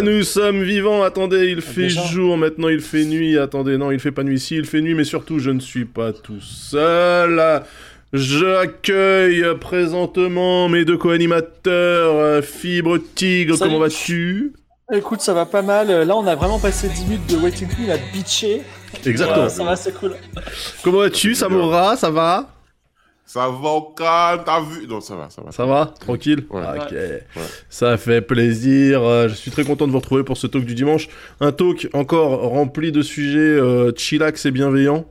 Ah, nous sommes vivants. Attendez, il fait déjà jour. Maintenant, il fait nuit. Attendez, non, il fait pas nuit ici. Il fait nuit, mais surtout, je ne suis pas tout seul. J'accueille présentement mes deux co-animateurs, euh, Fibre Tigre. Salut. Comment vas-tu? Écoute, ça va pas mal. Là, on a vraiment passé 10 minutes de waiting room à bitcher. Exactement. Ouais, ça va, c'est cool. Comment vas-tu, Samora Ça va? Ça va au calme, t'as vu? Non, ça va, ça va. Ça va? Tranquille? Ouais. Ok. Ça fait plaisir. Euh, Je suis très content de vous retrouver pour ce talk du dimanche. Un talk encore rempli de sujets euh, chillax et bienveillants.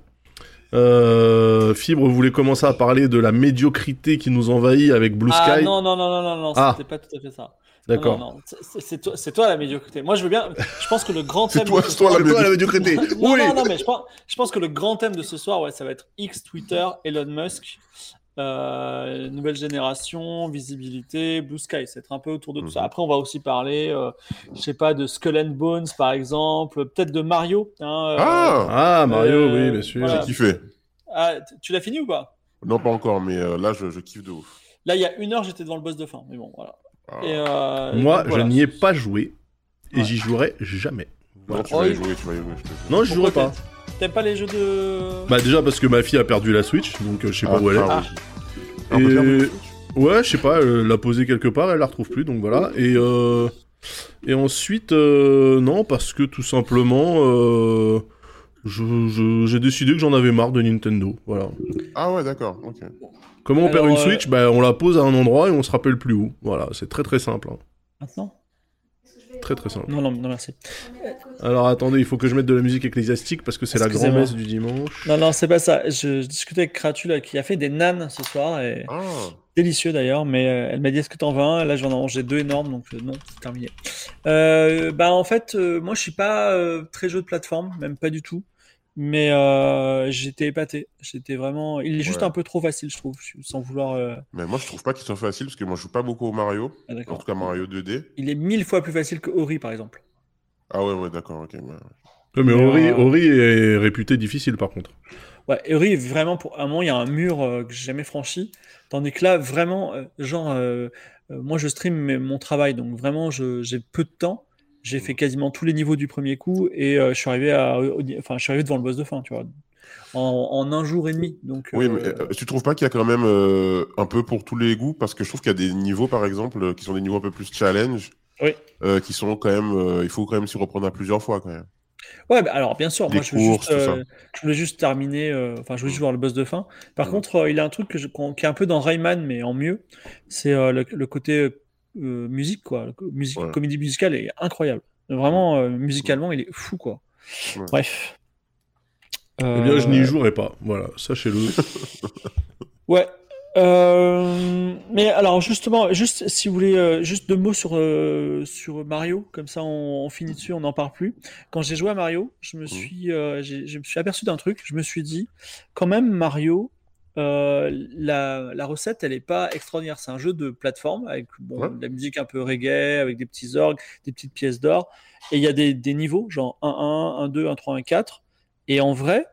Euh, Fibre voulait commencer à parler de la médiocrité qui nous envahit avec Blue Ah Sky? non, non, non, non, non, non, Ah. c'était pas tout à fait ça. D'accord. Non, non, non, c'est- toi, c'est toi la médiocrité. Moi, je veux bien. Je pense que le grand C'est thème. toi, de ce c'est toi soir- la Toi, la médiocrité. non, oui. non, non, mais je pense, je pense que le grand thème de ce soir, ouais, ça va être X, Twitter, Elon Musk, euh, nouvelle génération, visibilité, Blue Sky. C'est être un peu autour de tout ça. Mhm. Après, on va aussi parler, euh, je sais pas, de Skull and Bones, par exemple, peut-être de Mario. hein, euh, Ah Ah, Mario, Euh, oui, bien sûr. voilà. J'ai kiffé. ah, tu l'as fini ou pas? Non, pas encore, mais euh, là, je, je kiffe de ouf. Là, il y a une heure, j'étais devant le boss de fin. Mais bon, voilà. Ah. Et, euh, Moi, donc, voilà. je n'y ai pas joué et Ouais. j'y jouerai jamais. Non, tu Oh, vas y il- jouer, tu vas y jouer. je te jure. Non, je jouerai pas. T'aimes pas les jeux de. Bah déjà parce que ma fille a perdu la Switch, donc euh, je sais pas Ah, où elle est. ah, Et- Ouais, je sais pas, elle l'a posée quelque part, elle la retrouve plus, donc voilà. Et, euh, et ensuite, euh, non, parce que tout simplement, euh, j'ai décidé que j'en avais marre de Nintendo. Voilà. Ah ouais, d'accord, ok. Comment on perd une euh, Switch? Bah, On la pose à un endroit et on se rappelle plus où. Voilà, c'est très très simple. hein. Maintenant? Très très simple. Non, non, non, merci. Alors attendez, il faut que je mette de la musique ecclésiastique parce que c'est la grand-messe du dimanche. Non, non, c'est pas ça. Je, je discutais avec Kratu là, qui a fait des nanes ce soir et Ah, délicieux d'ailleurs. Mais euh, elle m'a dit Est-ce que t'en veux un? Là, j'en ai mangé deux énormes, donc euh, non, c'est terminé. Euh, bah, en fait, euh, moi, je suis pas euh, très jeu de plateforme, même pas du tout. Mais euh, j'étais épaté. J'étais vraiment. Il est juste Ouais. un peu trop facile, je trouve, sans vouloir. euh, mais moi, je trouve pas qu'il soit facile parce que moi, je joue pas beaucoup au Mario. ah, En tout cas, Mario 2D. Il est mille fois plus facile que Ori, par exemple. Ah ouais, ouais, d'accord, ok. ouais. Ouais, mais Mais, Ori, euh, Ori est réputé difficile par contre. Ouais, Ori, vraiment, pour un moment, il y a un mur euh, que j'ai jamais franchi. Tandis que là, vraiment, euh, genre, euh, euh, moi, je stream mon travail, donc vraiment, j'ai peu de temps. J'ai fait quasiment tous les niveaux du premier coup et je suis arrivé à, enfin, je suis arrivé devant le boss de fin, tu vois, en, en un jour et demi. Donc, Oui, euh, mais tu trouves pas qu'il y a quand même euh, un peu pour tous les goûts? Parce que je trouve qu'il y a des niveaux, par exemple, qui sont des niveaux un peu plus challenge. Oui. euh, qui sont quand même. il faut quand même s'y reprendre à plusieurs fois, quand même. Ouais, bah, alors bien sûr, moi je, veux courses, juste, tout euh, je voulais juste terminer, euh, enfin je voulais juste Mm. voir le boss de fin. Par Mm. contre, euh, il y a un truc que je- qu'on- qui est un peu dans Rayman, mais en mieux, c'est euh, le, le côté euh, musique, quoi. Musique, Ouais. comédie musicale est incroyable. Vraiment, euh, musicalement, il est fou, quoi. Ouais. Bref. Eh bien, je n'y jouerai pas. Voilà, sachez-le. Ouais. Euh, mais alors justement, juste si vous voulez, euh, juste deux mots sur euh, sur Mario, comme ça on, on finit dessus, on n'en parle plus. Quand j'ai joué à Mario, je me suis, euh, je me suis aperçu d'un truc. Je me suis dit, quand même Mario, euh, la, la recette, elle est pas extraordinaire. C'est un jeu de plateforme avec bon, Ouais. de la musique un peu reggae, avec des petits orgues, des petites pièces d'or, et il y a des, des niveaux, genre 1-1, 1-2, 1-3, 1-4. Et en vrai,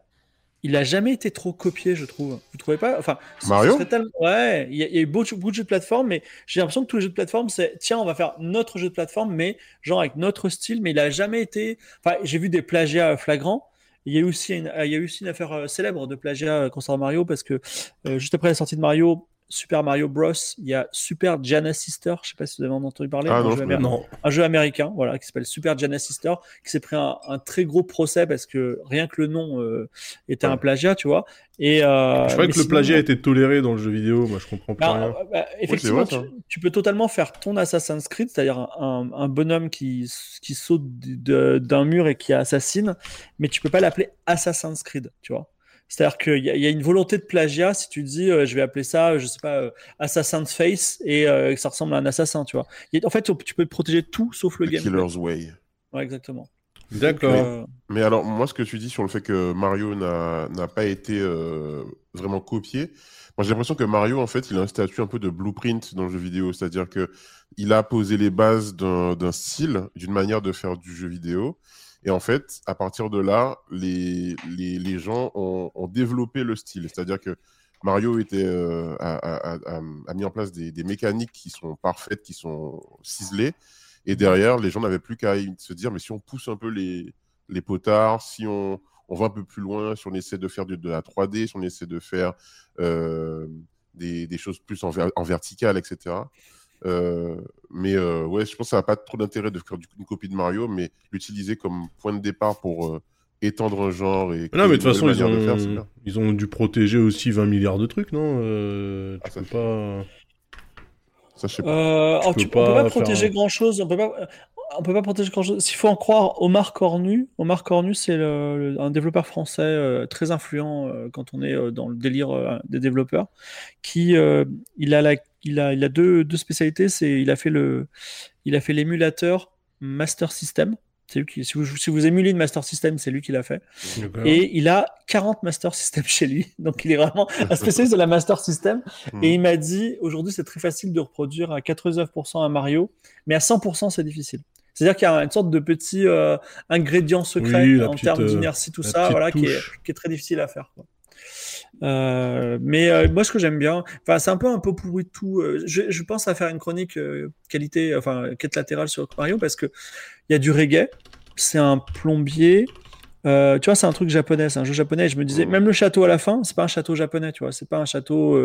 il a jamais été trop copié, je trouve. Vous trouvez pas? Enfin, Mario? tellement- Ouais, il y, a, il y a eu beaucoup, beaucoup de jeux de plateforme, mais j'ai l'impression que tous les jeux de plateforme, c'est tiens, on va faire notre jeu de plateforme, mais genre avec notre style, mais il a jamais été. Enfin, j'ai vu des plagiats euh, flagrants. Il y a eu aussi une, il y a eu aussi une affaire euh, célèbre de plagiat euh, concernant Mario parce que euh, juste après la sortie de Mario, Super Mario Bros, il y a Super Jana Sister. Je sais pas si vous avez entendu parler. Ah un non, jeu non. un jeu américain, voilà, qui s'appelle Super Jana Sister, qui s'est pris un, un très gros procès parce que rien que le nom euh, était un plagiat, tu vois. Et euh, je crois que le sinon, plagiat était toléré dans le jeu vidéo. Moi, je comprends plus bah, rien. euh, bah, effectivement, vrai, tu, tu peux totalement faire ton Assassin's Creed, c'est-à-dire un, un bonhomme qui, qui saute d'un mur et qui assassine, mais tu peux pas l'appeler Assassin's Creed, tu vois. C'est-à-dire qu'il y, a- il y a une volonté de plagiat si tu te dis, euh, je vais appeler ça, je sais pas, euh, Assassin's Face et euh, que ça ressemble à un assassin, tu vois. Il y a- en fait, tu peux protéger tout sauf le The gameplay. Killer's Way. Ouais, exactement. D'accord. Euh, Mais alors, moi, ce que tu dis sur le fait que Mario n'a n'a pas été euh, vraiment copié, moi j'ai l'impression que Mario, en fait, il a un statut un peu de blueprint dans le jeu vidéo. C'est-à-dire que il a posé les bases d'un d'un style, d'une manière de faire du jeu vidéo. Et en fait, à partir de là, les, les, gens ont, développé le style. C'est-à-dire que Mario était, euh, a, mis en place des, mécaniques qui sont parfaites, qui sont ciselées. Et derrière, les gens n'avaient plus qu'à se dire, mais si on pousse un peu les, les potards, si on, on va un peu plus loin, si on essaie de faire de, la 3D, si on essaie de faire euh, des, des, choses plus en, en vertical, etc. Euh, mais euh, ouais, je pense que ça n'a pas trop d'intérêt de faire une copie de Mario, mais l'utiliser comme point de départ pour euh, étendre un genre. Et non, mais de toute façon, ils ont, ils ont dû protéger aussi 20 milliards de trucs, non ah, Tu peux pas. Ça, je sais pas. Euh, tu, peux pas, pas protéger grand chose. On peut pas on peut pas protéger grand chose. S'il faut en croire Omar Cornu, Omar Cornu, c'est un développeur français euh, très influent euh, quand on est euh, dans le délire des développeurs, qui il a la, il a, il a deux, deux spécialités. C'est il a fait le, il a fait l'émulateur Master System. C'est lui qui, si vous, si vous émulez une Master System, c'est lui qui l'a fait. Et il a 40 Master System chez lui. Donc il est vraiment un spécialiste de la Master System. Hmm. Et il m'a dit, aujourd'hui, c'est très facile de reproduire à 99% un Mario, mais à 100%, c'est difficile. C'est-à-dire qu'il y a une sorte de petit euh, ingrédient secret en termes euh, d'inertie, tout ça, voilà, qui est, qui est, très difficile à faire. Quoi. Euh, mais euh, moi, ce que j'aime bien, enfin, c'est un peu un peu pourri de tout. Euh, je, je, pense à faire une chronique qualité, enfin, quête latérale sur Mario parce que il y a du reggae. C'est un plombier. tu vois, c'est un truc japonais, c'est un jeu japonais. Et je me disais, même le château à la fin, c'est pas un château japonais, tu vois, c'est pas un château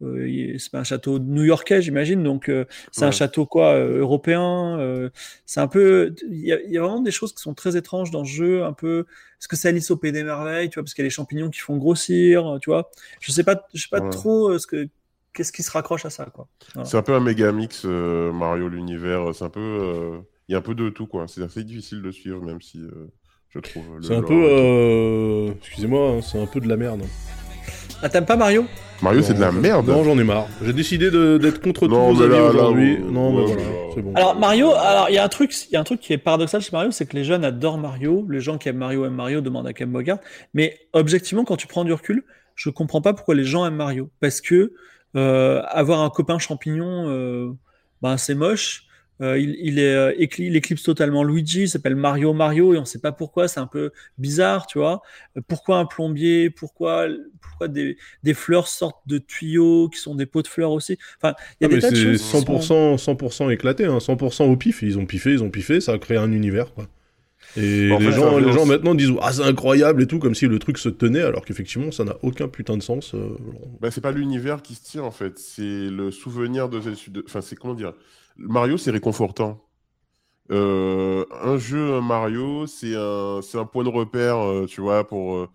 c'est pas un château new-yorkais, j'imagine. Donc, euh, c'est un château quoi, euh, européen. c'est un peu. Il y, a vraiment des choses qui sont très étranges dans le jeu. Un peu. Est-ce que c'est Alice au Pays des Merveilles, tu vois, parce qu'il y a les champignons qui font grossir, tu vois. Je sais pas, je sais pas trop ce que. Qu'est-ce qui se raccroche à ça, quoi. C'est un peu un méga mix Mario l'univers. C'est un peu. Il y a un peu de tout, quoi. C'est assez difficile de suivre, même si je trouve. C'est un peu. Excusez-moi, hein, c'est un peu de la merde. Ah, t'aimes pas Mario? Mario, c'est de la merde. Non, j'en ai marre. J'ai décidé d'être contre tous vos avis aujourd'hui. Non, mais voilà, c'est bon. Alors Mario, alors il y a un truc, il y a un truc qui est paradoxal chez Mario, c'est que les jeunes adorent Mario. Les gens qui aiment Mario aiment Mario, demandent à Ken Bogart. Mais objectivement, quand tu prends du recul, je comprends pas pourquoi les gens aiment Mario. Parce que euh, avoir un copain champignon, euh, ben c'est moche. Euh, il, est, euh, il, éclipse totalement Luigi, il s'appelle Mario Mario et on sait pas pourquoi, c'est un peu bizarre, tu vois. Euh, pourquoi un plombier Pourquoi, pourquoi des, des, fleurs sortent de tuyaux qui sont des pots de fleurs aussi Enfin, il y a ah, des tas de choses. 100%, 100% éclaté, hein, 100% au pif. Ils ont piffé, ils ont piffé, ça a créé un univers, quoi. Et les, gens, les gens maintenant disent ah c'est incroyable et tout comme si le truc se tenait alors qu'effectivement ça n'a aucun putain de sens. Bah, c'est pas l'univers qui se tient en fait, c'est le souvenir de, enfin c'est comment dire, Mario, c'est réconfortant. Euh, un jeu, un Mario, c'est un, un point de repère, euh, tu vois, pour euh,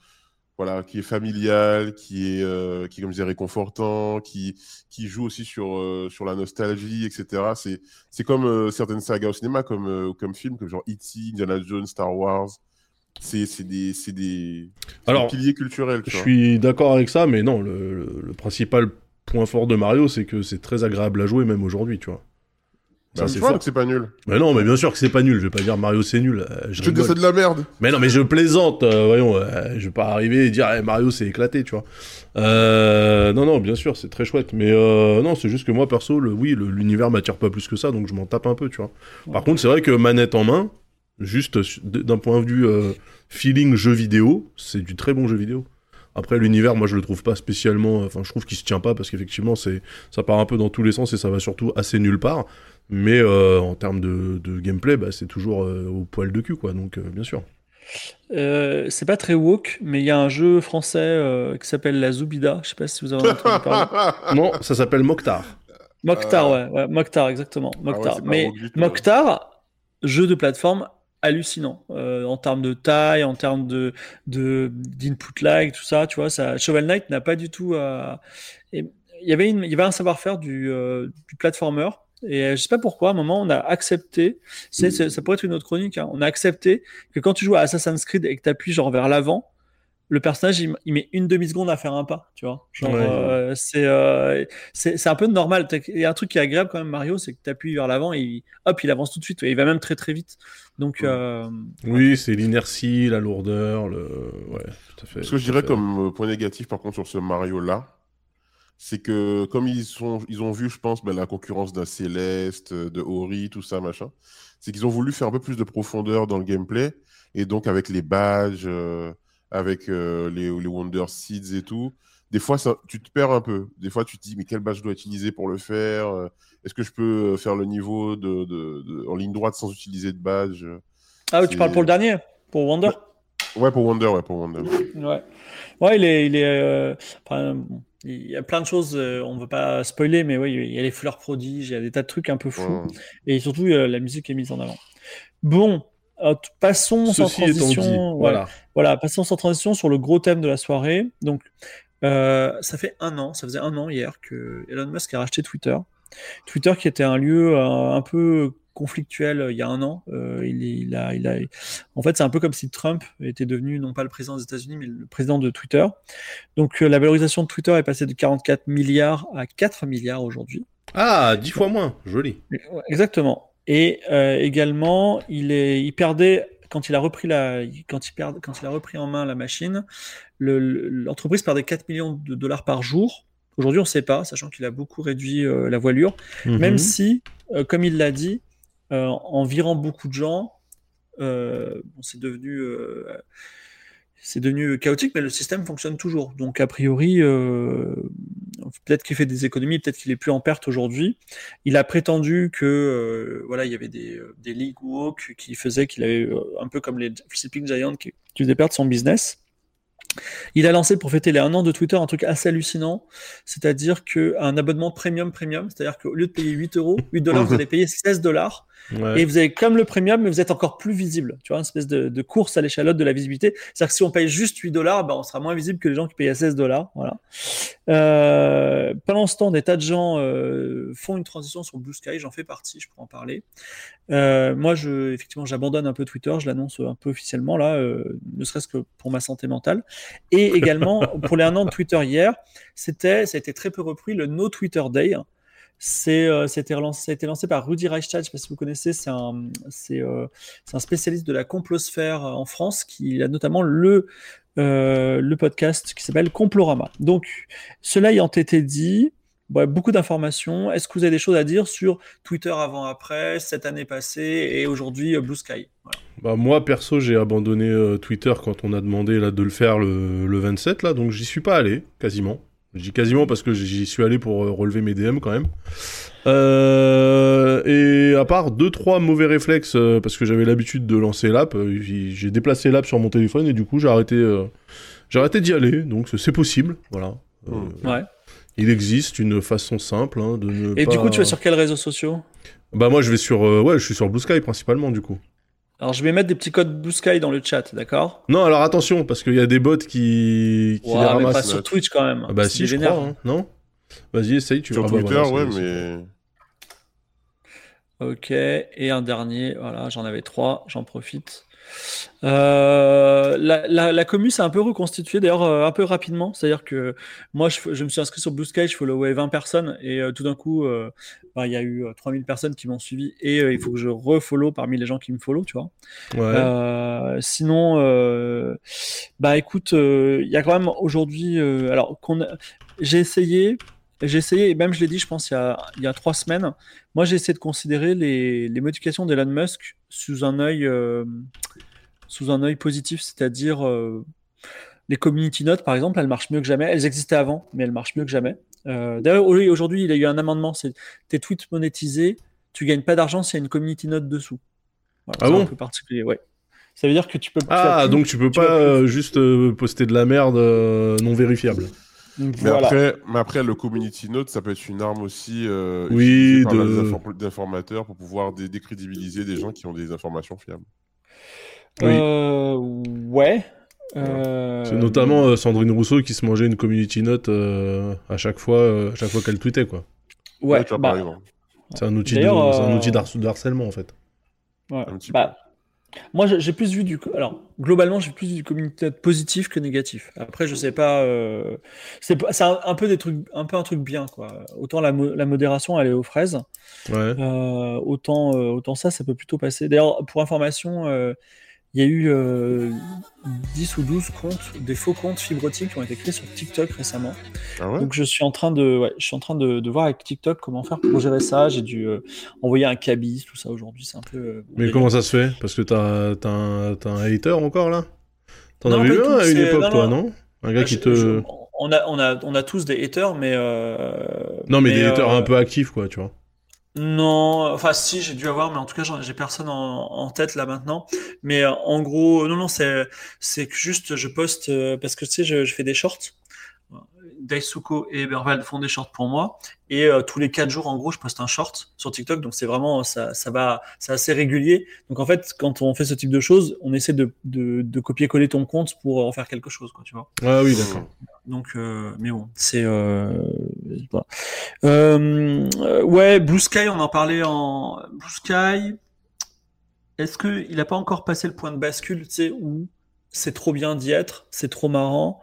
voilà, qui est familial, qui est, qui comme je disais, réconfortant, qui, qui joue aussi sur, sur la nostalgie, etc. C'est, c'est comme certaines sagas au cinéma, comme, comme films, comme genre E.T., Indiana Jones, Star Wars. C'est, des, des, Alors, piliers culturels. Je suis d'accord avec ça, mais non, le, le principal point fort de Mario, c'est que c'est très agréable à jouer, même aujourd'hui, tu vois. Ça, c'est que c'est pas nul. Mais non, mais bien sûr que c'est pas nul. Je vais pas dire Mario c'est nul. Euh, je, dis c'est de la merde. Mais non, mais je plaisante. Euh, voyons, euh, je vais pas arriver et dire eh, Mario c'est éclaté, tu vois. non, non, bien sûr, c'est très chouette. Mais non, c'est juste que moi perso, le, oui, l'univers m'attire pas plus que ça, donc je m'en tape un peu, tu vois. Par contre, c'est vrai que manette en main, juste d'un point de vue feeling jeu vidéo, c'est du très bon jeu vidéo. Après l'univers, moi je le trouve pas spécialement. Enfin, je trouve qu'il se tient pas parce qu'effectivement c'est ça part un peu dans tous les sens et ça va surtout assez nulle part. Mais euh, en termes de, gameplay, bah, c'est toujours euh, au poil de cul, quoi. Donc, euh, bien sûr. c'est pas très woke, mais il y a un jeu français qui s'appelle La Zoubida. Je sais pas si vous avez entendu parler. non, ça s'appelle Mokhtar. Mokhtar, ouais, Mokhtar, exactement. Ah Mokhtar. mais Mokhtar, jeu de plateforme hallucinant en termes de taille, en termes de d'input lag, tout ça. Tu vois, ça, Shovel Knight n'a pas du tout. il y avait il y avait un savoir-faire du, du platformer et euh, je sais pas pourquoi, à un moment, on a accepté, c'est, ça pourrait être une autre chronique, hein, on a accepté que quand tu joues à Assassin's Creed et que tu appuies genre vers l'avant, le personnage il, met une demi-seconde à faire un pas, tu vois. Genre, euh, euh, c'est, c'est, un peu normal. Il y a un truc qui est agréable quand même, Mario, c'est que tu appuies vers l'avant et hop, il avance tout de suite. Et il va même très très vite. Donc, oui, c'est l'inertie, la lourdeur, le. Ouais, tout à fait. Ce que je dirais comme point négatif par contre sur ce Mario là, c'est que comme ils, sont, ils ont vu, je pense, ben, la concurrence d'un Céleste, de Ori, tout ça, machin, c'est qu'ils ont voulu faire un peu plus de profondeur dans le gameplay. Et donc, avec les badges, euh, avec euh, les, les, Wonder Seeds et tout, des fois, ça, tu te perds un peu. Des fois, tu te dis, mais quel badge je dois utiliser pour le faire euh, Est-ce que je peux faire le niveau de, de, en ligne droite sans utiliser de badge? Ah, oui, tu parles pour le dernier Pour Wonder? Ouais, pour Wonder, ouais, pour Wonder. Ouais, ouais il est. Il, est euh, il y a plein de choses, on ne veut pas spoiler, mais oui, il y a les fleurs prodiges, il y a des tas de trucs un peu fous. Et surtout, la musique est mise en avant. Bon, passons sans transition. voilà. voilà, passons sans transition sur le gros thème de la soirée. Donc, euh, ça fait un an, ça faisait un an hier que Elon Musk a racheté Twitter. Twitter qui était un lieu euh, un, peu conflictuel euh, il y a un an. il, il, a, il a, en fait, c'est un peu comme si Trump était devenu non pas le président des États-Unis, mais le président de Twitter. Donc, la valorisation de Twitter est passée de 44 milliards à 4 milliards aujourd'hui. Ah, 10 fois moins, joli. Exactement. Et également, il, est, il perdait quand il a repris la, quand il perd, quand il a repris en main la machine, l'entreprise perdait 4 millions de dollars par jour. Aujourd'hui, on ne sait pas, sachant qu'il a beaucoup réduit euh, la voilure, mhm. même si, euh, comme il l'a dit, euh, en virant beaucoup de gens, c'est devenu c'est devenu chaotique, mais le système fonctionne toujours. Donc, a priori, euh, peut-être qu'il fait des économies, peut-être qu'il est plus en perte aujourd'hui. Il a prétendu que euh, voilà, il y avait des, euh, des league walk qui faisaient qu'il avait un peu comme les Sleeping Giants qui, qui faisaient perdre son business. Il a lancé pour fêter les 1 an de Twitter un truc assez hallucinant, c'est-à-dire qu'un abonnement premium premium, c'est-à-dire qu'au lieu de payer 8 euros, 8 dollars, vous allez payer 16 dollars. Et vous avez comme le premium, mais vous êtes encore plus visible. Tu vois, une espèce de, course à l'échalote de la visibilité. C'est-à-dire que si on paye juste 8 dollars, ben, on sera moins visible que les gens qui payent à 16 dollars. Voilà. Euh, pendant ce temps, des tas de gens euh, font une transition sur Blue Sky. J'en fais partie, je pourrais en parler. Euh, moi, je, effectivement, j'abandonne un peu Twitter. Je l'annonce un peu officiellement là, ne serait-ce que pour ma santé mentale. Et également, pour les 1 an de Twitter hier, c'était, ça a été très peu repris, le No Twitter Day. C'est, euh, c'était ça a été lancé par Rudy Reichstadt, je ne sais pas si vous connaissez, c'est un, euh, spécialiste de la complosphère en France qui a notamment le, euh, podcast qui s'appelle Complorama. Donc, cela ayant été dit, beaucoup d'informations. Est-ce que vous avez des choses à dire sur Twitter avant-après, cette année passée et aujourd'hui Blue Sky? Bah, Moi, perso, j'ai abandonné Twitter quand on a demandé là, de le faire le, le 27, là, donc j'y suis pas allé, quasiment. Je dis quasiment parce que j'y suis allé pour euh, relever mes DM quand même. Euh, et à part deux trois mauvais réflexes euh, parce que j'avais l'habitude de lancer l'app, j'ai déplacé l'app sur mon téléphone et du coup j'ai arrêté j'ai arrêté d'y aller. Donc c'est possible, voilà. Hmm. ouais. Il existe une façon simple hein, de ne Et du coup tu vas sur quels réseaux sociaux? Bah moi je vais sur ouais je suis sur Blue Sky principalement du coup. Alors, je vais mettre des petits codes Blue Sky dans le chat, d'accord? Non, alors attention, parce qu'il y a des bots qui, qui les ramassent. Mais pas sur Twitch quand même. Ah bah si, je crois, hein. non? Vas-y, essaye, tu Sur Twitter, ouais, mais... Ok, et un dernier, voilà, j'en avais trois, j'en profite. Euh, la, la, la commu s'est un peu reconstituée, d'ailleurs euh, un peu rapidement. C'est-à-dire que moi, je, je, me suis inscrit sur Blue Sky, je followais 20 personnes, et euh, tout d'un coup, bah, il y a eu 3000 personnes qui m'ont suivi, et il faut que je refollow parmi les gens qui me follow, tu vois. Ouais. sinon, bah écoute, il y a quand même aujourd'hui, alors qu'on j'ai essayé, j'ai essayé, et même je l'ai dit, je pense, il y a, il y a trois semaines, moi j'ai essayé de considérer les, les modifications d'Elon Musk sous un œil, euh, sous un œil positif, c'est-à-dire euh, les community notes, par exemple, elles marchent mieux que jamais. Elles existaient avant, mais elles marchent mieux que jamais. Euh, d'ailleurs, aujourd'hui, il y a eu un amendement, c'est tes tweets monétisés, tu gagnes pas d'argent s'il y a une community note dessous. ah bon? un peu particulier, ouais. Ça veut dire que tu peux. Ah, donc tu peux pas juste poster de la merde non vérifiable. Mais, après, mais après, le community note, ça peut être une arme aussi euh, oui, d'informateurs pour pouvoir décrédibiliser des gens qui ont des informations fiables. Oui. Euh, ouais. Euh... C'est notamment euh, Sandrine Rousseau qui se mangeait une community note euh, à chaque fois, à chaque fois qu'elle tweetait, quoi. Ouais. bah... C'est un outil, de, un outil de harcèlement, en fait. Ouais. Un petit bah, moi, j'ai plus vu du. Alors, globalement, j'ai plus vu du communauté positif que négatif. Après, je sais pas. Euh... C'est un, peu des trucs, un peu un truc bien, quoi. Autant la, la modération, elle est aux fraises. Ouais. Euh, autant, euh, autant ça, ça peut plutôt passer. D'ailleurs, pour information, il y a eu 10 euh, ou 12 comptes, des faux comptes fibrotiques qui ont été créés sur TikTok récemment. Ah Donc je suis en train de, ouais, je suis en train de, de, voir avec TikTok comment faire pour gérer ça. J'ai dû euh, envoyer un cabis, tout ça aujourd'hui, c'est un peu. Euh, Mais comment ça se fait? Parce que t'as as un, un hater encore là? T'en avais eu un à une époque, toi, non Un gars bah, qui te. on a, on a, on a tous des haters, mais. Euh, non, mais, des haters un peu actifs, quoi, tu vois. Non, enfin si j'ai dû avoir, mais en tout cas j'ai personne en, tête là maintenant. Mais en gros, non non c'est c'est juste je poste parce que tu sais je, je fais des shorts Daisuko et Ebervald font des shorts pour moi. Et euh, tous les quatre jours, en gros, je poste un short sur TikTok. Donc c'est vraiment, ça, ça va, c'est assez régulier. Donc en fait, quand on fait ce type de choses, on essaie de, de, copier-coller ton compte pour en faire quelque chose, quoi, tu vois. Ah oui, d'accord. Donc, euh, mais bon, c'est, euh, ouais, Blue Sky, on en parlait en Blue Sky. Est-ce que il a pas encore passé le point de bascule, tu sais, où c'est trop bien d'y être, c'est trop marrant?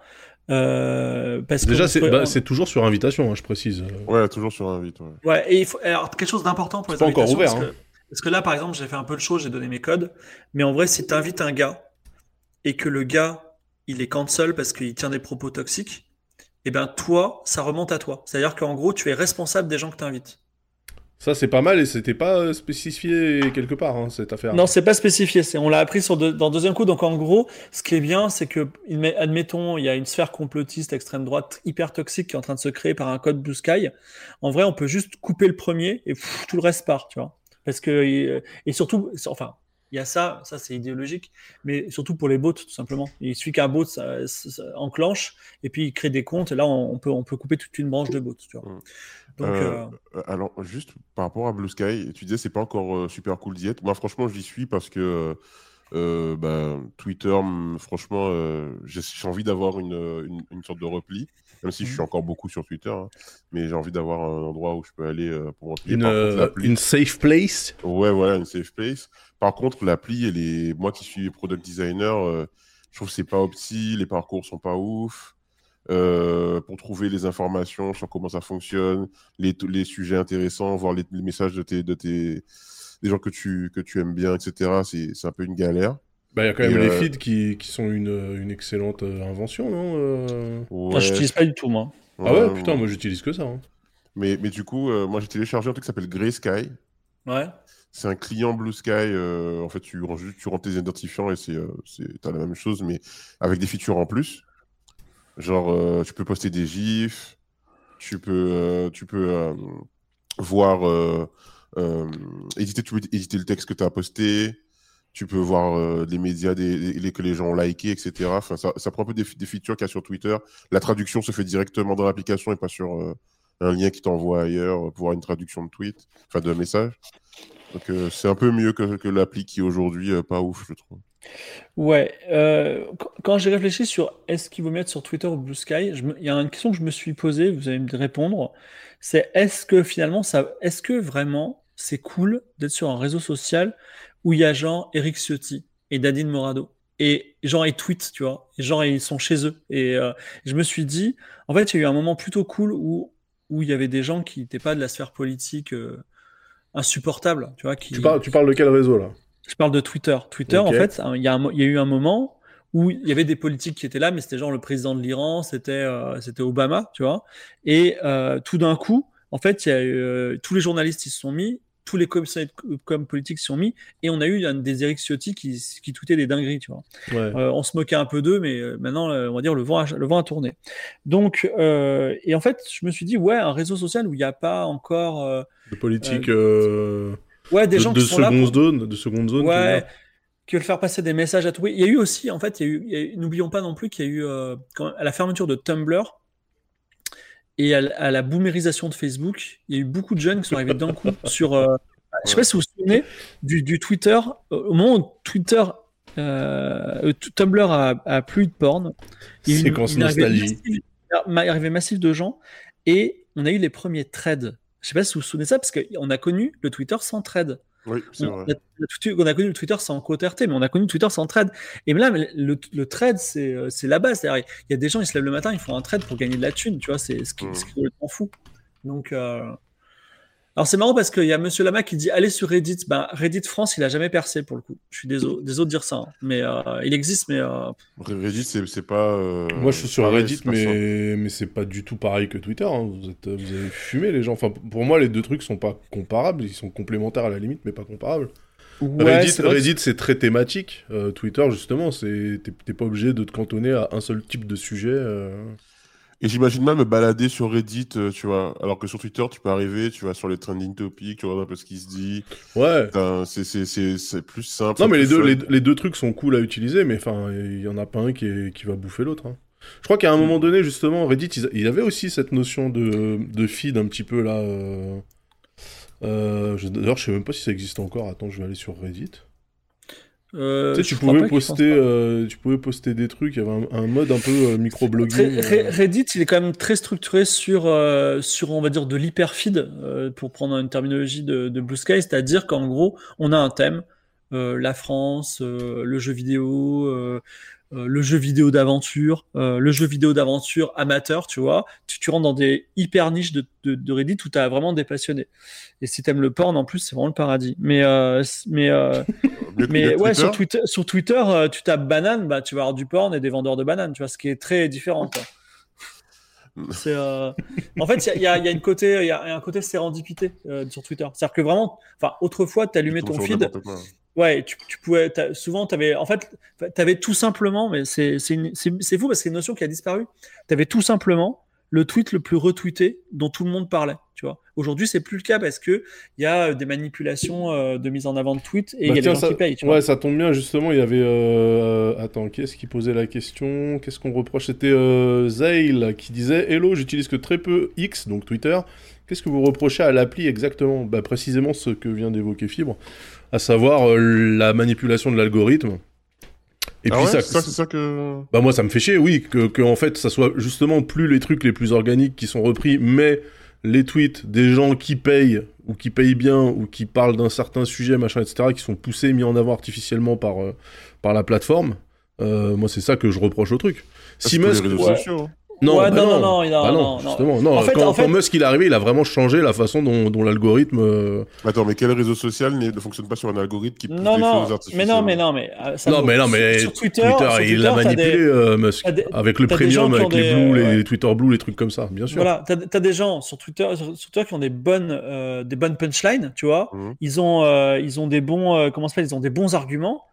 Euh, parce Déjà, bah, c'est toujours sur invitation, hein, je précise. Ouais, toujours sur invitation. Ouais. et il faut... alors quelque chose d'important pour les pas encore ouvert. Parce, hein. que... parce, que, là, par exemple, j'ai fait un peu le show, j'ai donné mes codes, mais en vrai, si tu invites un gars et que le gars il est cancel parce qu'il tient des propos toxiques, et eh ben toi, ça remonte à toi. C'est-à-dire qu'en gros, tu es responsable des gens que tu invites. Ça, c'est pas mal et c'était pas euh, spécifié quelque part, hein, cette affaire. Non, c'est pas spécifié. On l'a appris sur dans deuxième coup. Donc, en gros, ce qui est bien, c'est que, admettons, il y a une sphère complotiste extrême droite hyper toxique qui est en train de se créer par un code Blue Sky. En vrai, on peut juste couper le premier et tout le reste part, tu vois. Parce que, euh, et surtout, enfin, il y a ça, ça c'est idéologique, mais surtout pour les bots, tout simplement. Il suffit qu'un bot ça, enclenche et puis il crée des comptes. Et là, on, peut, on peut couper toute une branche de bots. Tu vois. Euh, euh, alors, juste par rapport à Blue Sky, tu disais c'est pas encore euh, super cool d'y être. Moi, franchement, j'y suis parce que bah, Twitter, franchement, j'ai envie d'avoir une, une, sorte de repli, même si je suis mmh. encore beaucoup sur Twitter, hein. mais j'ai envie d'avoir un endroit où je peux aller pour replier. Une, une safe place? Ouais, voilà, une safe place. Par contre, l'appli, elle est... moi qui suis product designer, je trouve que c'est pas opti, les parcours sont pas ouf. Euh, pour trouver les informations sur comment ça fonctionne, les, les sujets intéressants, voir les, messages de tes, de tes, des gens que tu, que tu aimes bien, etc. C'est un peu une galère. Bah, il y a quand même les euh, feeds qui, qui, sont une, une excellente euh, invention, non ouais. Je n'utilise pas du tout, moi. Ah ouais, putain, moi j'utilise que ça. Hein. Mais, mais du coup, moi j'ai téléchargé un truc qui s'appelle Grey Sky. Ouais. C'est un client Blue Sky. en fait, tu, tu rentres tes identifiants et c'est, t'as la même chose, mais avec des features en plus. Genre, euh, tu peux poster des gifs, tu peux, euh, tu peux euh, voir, éditer, le texte que tu as posté, tu peux voir les médias des, que les gens ont liké, etc. Ça, prend un peu des, features qu'il y a sur Twitter. La traduction se fait directement dans l'application et pas sur un lien qui t'envoie ailleurs pour voir une traduction de tweet, enfin de message. Donc c'est un peu mieux que, que l'appli qui aujourd'hui pas ouf, je trouve. Ouais, euh, quand j'ai réfléchi sur est-ce qu'il vaut mieux être sur Twitter ou Blue Sky, il y a une question que je me suis posée, vous allez me répondre, c'est est-ce que finalement est-ce que vraiment c'est cool d'être sur un réseau social où il y a genre Eric Ciotti et Dadine Morado? Et genre ils tweetent, tu vois, et genre ils sont chez eux. Et euh, je me suis dit, en fait il y a eu un moment plutôt cool où où il y avait des gens qui n'étaient pas de la sphère politique euh, insupportable, tu vois. Tu parles, tu parles de quel réseau là? Je parle de Twitter. Twitter, en fait, il y, a eu un moment où il y avait des politiques qui étaient là, mais c'était genre le président de l'Iran, c'était euh, c'était Obama, tu vois. Et euh, tout d'un coup, en fait, il y a eu, euh, tous les journalistes ils se sont mis, tous les comme politiques s'y sont mis, et on a eu des Eric Ciotti qui, qui tweetaient des dingueries, tu vois. on se moquait un peu d'eux, mais maintenant, on va dire, le vent a, le vent a tourné. Donc, et en fait, je me suis dit, ouais, un réseau social où il n'y a pas encore... de politique... Ouais, des gens de qui sont là zone, de seconde zone. Ouais, qui veulent faire passer des messages à tout. Il y a eu aussi, en fait, il y a eu, n'oublions pas non plus qu'il y a eu euh, à la fermeture de Tumblr et à, la boomérisation de Facebook, il y a eu beaucoup de jeunes qui sont arrivés d'un coup sur. Euh, je sais pas si vous vous souvenez du, du Twitter au moment où Twitter euh, Tumblr a, a, plus de porn. Séquence nostalgie. Il est arrivé massif de gens et on a eu les premiers threads je sais pas si vous vous souvenez de ça, parce qu'on a connu le Twitter sans trade. Oui, c'est vrai. On a, connu le Twitter sans RT, mais on a connu le Twitter sans trade. Et là, le, le trade, c'est la base. Il y a des gens, ils se lèvent le matin, ils font un trade pour gagner de la thune, tu vois, c'est ce qui, mmh. ce qui est complètement fou. Donc, euh, alors c'est marrant parce qu'il y a Monsieur Lama qui dit allez sur Reddit. Ben, Reddit France, il a jamais percé pour le coup. Je suis désolé, désolé de dire ça, hein. mais euh, il existe, mais euh, Reddit c'est pas. Euh, Moi je suis sur Reddit, mais mais c'est pas du tout pareil que Twitter. Hein. Vous êtes vous avez fumé les gens. Enfin pour moi les deux trucs sont pas comparables. Ils sont complémentaires à la limite, mais pas comparables. Reddit, c'est très thématique. Twitter, justement, c'est t'es pas obligé de te cantonner à un seul type de sujet. Et j'imagine mal me balader sur Reddit, euh, tu vois, alors que sur Twitter, tu peux arriver, tu vas sur les trending topics, tu vois un peu ce qui se dit. Ouais. C'est plus simple. Non, mais les deux, les, les deux trucs sont cool à utiliser, mais enfin, il y en a pas un qui, est- qui va bouffer l'autre. hein. Je crois qu'à un moment donné, justement, Reddit, il y avait aussi cette notion de, de feed un petit peu là. euh, euh, je- D'ailleurs, je sais même pas si ça existe encore. Attends, je vais aller sur Reddit. Euh, tu sais, tu pouvais poster, euh, tu pouvais poster des trucs. Il y avait un, un mode un peu euh, microblogging. Re- Re-. Reddit, il est quand même très structuré sur, sur on va dire, de l'hyperfeed, pour prendre une terminologie de, de Blue Sky, c'est-à-dire qu'en gros, on a un thème, la France, le jeu vidéo, euh, le jeu vidéo d'aventure, euh, le jeu vidéo d'aventure amateur, tu vois. Tu, tu rentres dans des hyper niches de, de, de Reddit où tu as vraiment des passionnés. Et si t'aimes le porn, en plus, c'est vraiment le paradis. Mais, euh, mais, euh, mais ouais, sur Twitter, sur Twitter euh, tu tapes banane, bah, tu vas avoir du porn et des vendeurs de bananes, tu vois, ce qui est très différent. quoi. C'est, euh, En fait, il y a, il y a une côté, il y a un côté sérendipité euh, sur Twitter. C'est-à-dire que vraiment, enfin, autrefois, tu allumais ton feed, quoi. ouais, tu, tu pouvais, souvent, tu avais, en fait, tu avais tout simplement, mais c'est c'est une- c'est- c'est fou parce que c'est une notion qui a disparu. Tu avais tout simplement le tweet le plus retweeté dont tout le monde parlait. Tu vois. Aujourd'hui, c'est plus le cas parce que il y a euh, des manipulations euh, de mise en avant de tweets et il Bah, y a tiens, des gens ça... qui payent. Tu ouais, vois. ça tombe bien, justement, il y avait... euh, Attends, qui est-ce qui posait la question? Qu'est-ce qu'on reproche? C'était euh, Zail qui disait « Hello, j'utilise que très peu X, donc Twitter. Qu'est-ce que vous reprochez à l'appli exactement ?» Bah précisément ce que vient d'évoquer Fibre, à savoir euh, la manipulation de l'algorithme. Et ah puis ouais, ça... c'est ça, c'est ça que. Bah moi ça me fait chier, oui, que, que en fait ça soit justement plus les trucs les plus organiques qui sont repris, mais les tweets des gens qui payent ou qui payent bien ou qui parlent d'un certain sujet, machin, etc., qui sont poussés, mis en avant artificiellement par, euh, par la plateforme. Euh, moi c'est ça que je reproche au truc. Si c'est pour Musk, les réseaux ouais. sociaux. hein. Non, Ouais, bah non, non, non, bah non, non. justement, non. En fait- quand, en fait- quand Musk il est arrivé, il a vraiment changé la façon dont, dont l'algorithme. euh, Attends, mais quel réseau social ne fonctionne pas sur un algorithme qui pousse Non, des non, choses mais non, mais non, mais euh, ça Non mais non mais sur, sur Twitter, Twitter, sur il l'a manipulé des- euh, Musk des- avec le premium, avec les des, Blue, les, ouais. Twitter Blue, les trucs comme ça, bien sûr. Voilà, t'as as des gens sur Twitter, sur, sur Twitter qui ont des bonnes, euh, des bonnes punchlines, tu vois. Mhm. Ils ont, euh, ils ont des bons, euh, comment ça s'appelle? Ils ont des bons arguments.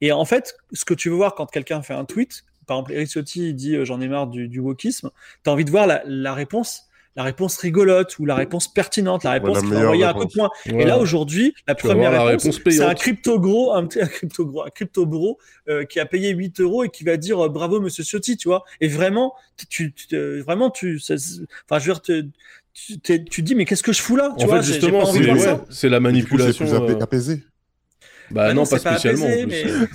Et en fait, ce que tu veux voir quand quelqu'un fait un tweet, par exemple, Eric Ciotti il dit euh, j'en ai marre du, du wokisme, t'as envie de voir la, la réponse, la réponse rigolote ou la réponse pertinente, la réponse la qui va envoyer un coup de poing. Et là aujourd'hui, la Tu première réponse, réponse c'est un crypto gros, un, un crypto gros, un crypto bro euh, qui a payé 8 euros et qui va dire euh, bravo Monsieur Ciotti, tu vois. Et vraiment, tu, tu, tu- vraiment tu, enfin je veux dire, te- tu, tu te dis mais qu'est-ce que je fous là, tu En vois fait, justement, c'est ouais, la Du coup, c'est manipulation. plus apais- euh, apaisé. Bah, Bah non, c'est pas spécialement. apaisé, en plus.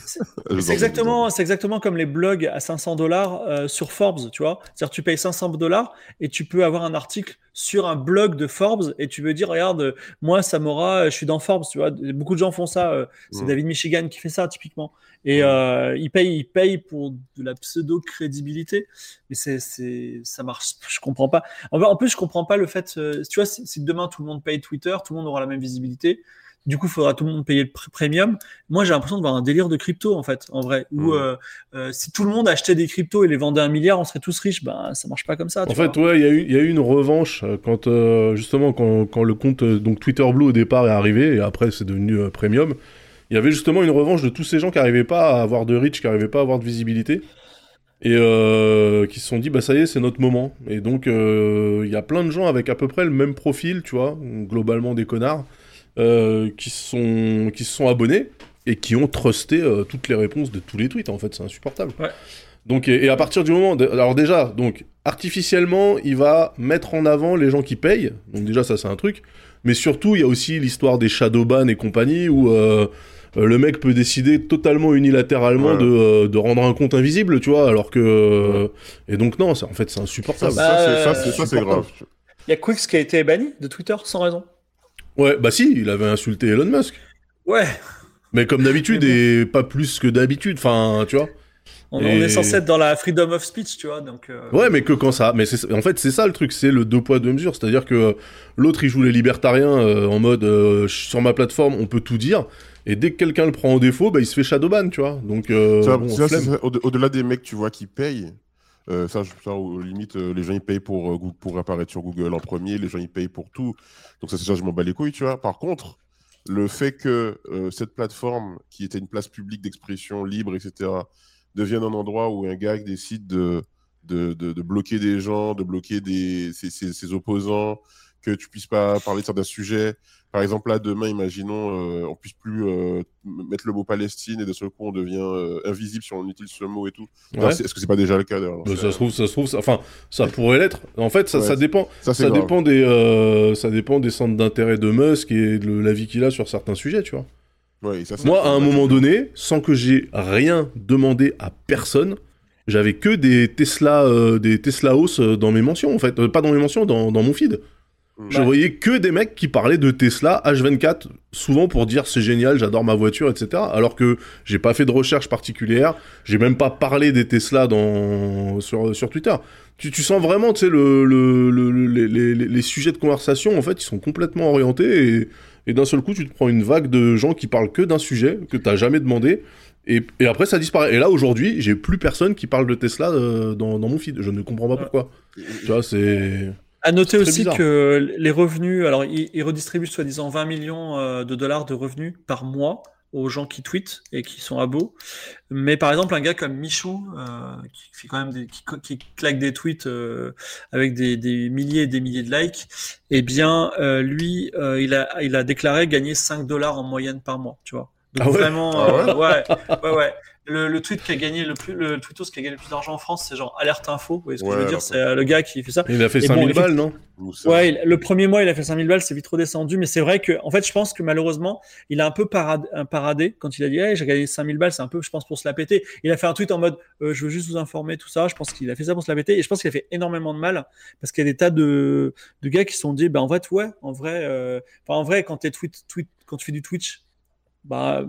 mais c'est- exactement, c'est exactement comme les blogs à 500 dollars euh, sur Forbes, tu vois. C'est-à-dire tu payes 500 dollars et tu peux avoir un article sur un blog de Forbes et tu veux dire regarde, euh, moi Samora, je suis dans Forbes, tu vois. Beaucoup de gens font ça. euh, c'est. David Michigan qui fait ça typiquement. Et euh, il paye, il paye pour de la pseudo crédibilité, mais c'est, c'est, ça marche. Je comprends pas. En, en plus, je comprends pas le fait. euh, tu vois, si, si demain tout le monde paye Twitter, tout le monde aura la même visibilité. Du coup, il faudra tout le monde payer le pr- premium. Moi, j'ai l'impression de voir un délire de crypto, en fait, en vrai. Où euh, euh, si tout le monde achetait des cryptos et les vendait un milliard, on serait tous riches. Ben, ça marche pas comme ça. En tu fait, vois. ouais, il y, a eu- il y a eu une revanche euh, quand euh, justement quand, quand le compte donc Twitter Blue au départ est arrivé et après c'est devenu euh, premium. Il y avait justement une revanche de tous ces gens qui n'arrivaient pas à avoir de reach, qui n'arrivaient pas à avoir de visibilité et euh, qui se sont dit bah ça y est c'est notre moment. Et donc euh, il y a plein de gens avec à peu près le même profil, tu vois, globalement des connards, euh, qui sont qui se sont abonnés et qui ont trusté euh, toutes les réponses de tous les tweets. En fait, c'est insupportable. Ouais. Donc et, et à partir du moment, de- alors déjà, donc artificiellement, il va mettre en avant les gens qui payent. Donc déjà ça c'est un truc. Mais surtout il y a aussi l'histoire des shadowban et compagnie où euh, le mec peut décider totalement unilatéralement Ouais. de, euh, de rendre un compte invisible, tu vois, alors que et donc non, c'est en fait c'est Ça, insupportable. Bah, ça, c'est- ça, c'est- ça, supportable. grave. Il y a Quix qui a été banni de Twitter sans raison. Ouais, bah si, il avait insulté Elon Musk. Ouais. Mais comme d'habitude et pas plus que d'habitude, enfin, tu vois. On, Et- on est censé être dans la freedom of speech, tu vois. Donc. euh, Ouais, mais que quand ça. Mais c'est- en fait, c'est ça le truc, c'est le deux poids deux mesures. C'est-à-dire que l'autre, il joue les libertariens euh, en mode euh, sur ma plateforme, on peut tout dire. Et dès que quelqu'un le prend en défaut, bah, il se fait shadowban, tu vois. Donc, euh, Ça, bon, Au-delà des mecs, tu vois, qui payent, euh, ça, ça, au limite, euh, les gens, ils payent pour, euh, pour apparaître sur Google en premier, les gens, ils payent pour tout. Donc ça, c'est ça, je m'en bats les couilles, tu vois. Par contre, le fait que cette plateforme, qui était une place publique d'expression libre, etc., devienne un endroit où un gars décide de de, de, bloquer des gens, de bloquer des, ses, ses, opposants, que tu puisses pas parler de certains sujets. Par exemple, là, demain, imaginons, euh, on puisse plus euh, mettre le mot Palestine et de ce coup, on devient euh, invisible si on utilise ce mot et tout. Est-ce que c'est pas déjà le cas d'ailleurs bah, Ça se trouve, ça se trouve, enfin, ça pourrait l'être. En fait, ça, ça dépend. Ça, ça dépend des, euh, ça dépend des centres d'intérêt de Musk et de l'avis qu'il a sur certains sujets, tu vois. Moi, à un moment donné, sans que j'ai rien demandé à personne, j'avais que des Tesla, euh, des Tesla House dans mes mentions, en fait, pas dans mes mentions, dans, dans mon feed. Je voyais que des mecs qui parlaient de Tesla H24, souvent pour dire c'est génial, j'adore ma voiture, etc. Alors que j'ai pas fait de recherche particulière, j'ai même pas parlé des Tesla dans... sur, sur Twitter. Tu, tu sens vraiment, tu sais, le, le, les, les, les, sujets de conversation, en fait, ils sont complètement orientés et, et d'un seul coup, tu te prends une vague de gens qui parlent que d'un sujet que t'as jamais demandé. Et, et, après, ça disparaît. Et là, aujourd'hui, j'ai plus personne qui parle de Tesla euh, dans, dans mon feed. Je ne comprends pas pourquoi. Tu vois, c'est. À noter aussi que les revenus, alors ils, redistribuent soi-disant 20 millions euh, de dollars de revenus par mois aux gens qui tweetent et qui sont abos. Mais par exemple, un gars comme Michou, euh, qui fait quand même des, qui, claque des tweets euh, avec des, des, milliers et des milliers de likes, eh bien, lui, il a, il a déclaré gagner 5 dollars en moyenne par mois, tu vois. Donc ah vraiment, ah ouais, ouais, ouais le, tweet qui a gagné le plus, le tweetos qui a gagné le plus d'argent en France, c'est genre Alerte Info. Vous voyez ce que je veux dire C'est euh, le gars qui fait ça. Il a fait 5000 balles, non? Ouais, le premier mois, il a fait 5000 balles, c'est vite redescendu. Mais c'est vrai que, en fait, je pense que malheureusement, il a un peu paradé quand il a dit, hey, j'ai gagné 5000 balles, c'est un peu, je pense, pour se la péter. Il a fait un tweet en mode, euh, je veux juste vous informer, tout ça. Je pense qu'il a fait ça pour se la péter. Et je pense qu'il a fait énormément de mal parce qu'il y a des tas de, de gars qui se sont dit, bah, en fait, ouais, en vrai, euh... enfin, en vrai, quand, es tweet, tweet, quand tu fais du Twitch, bah,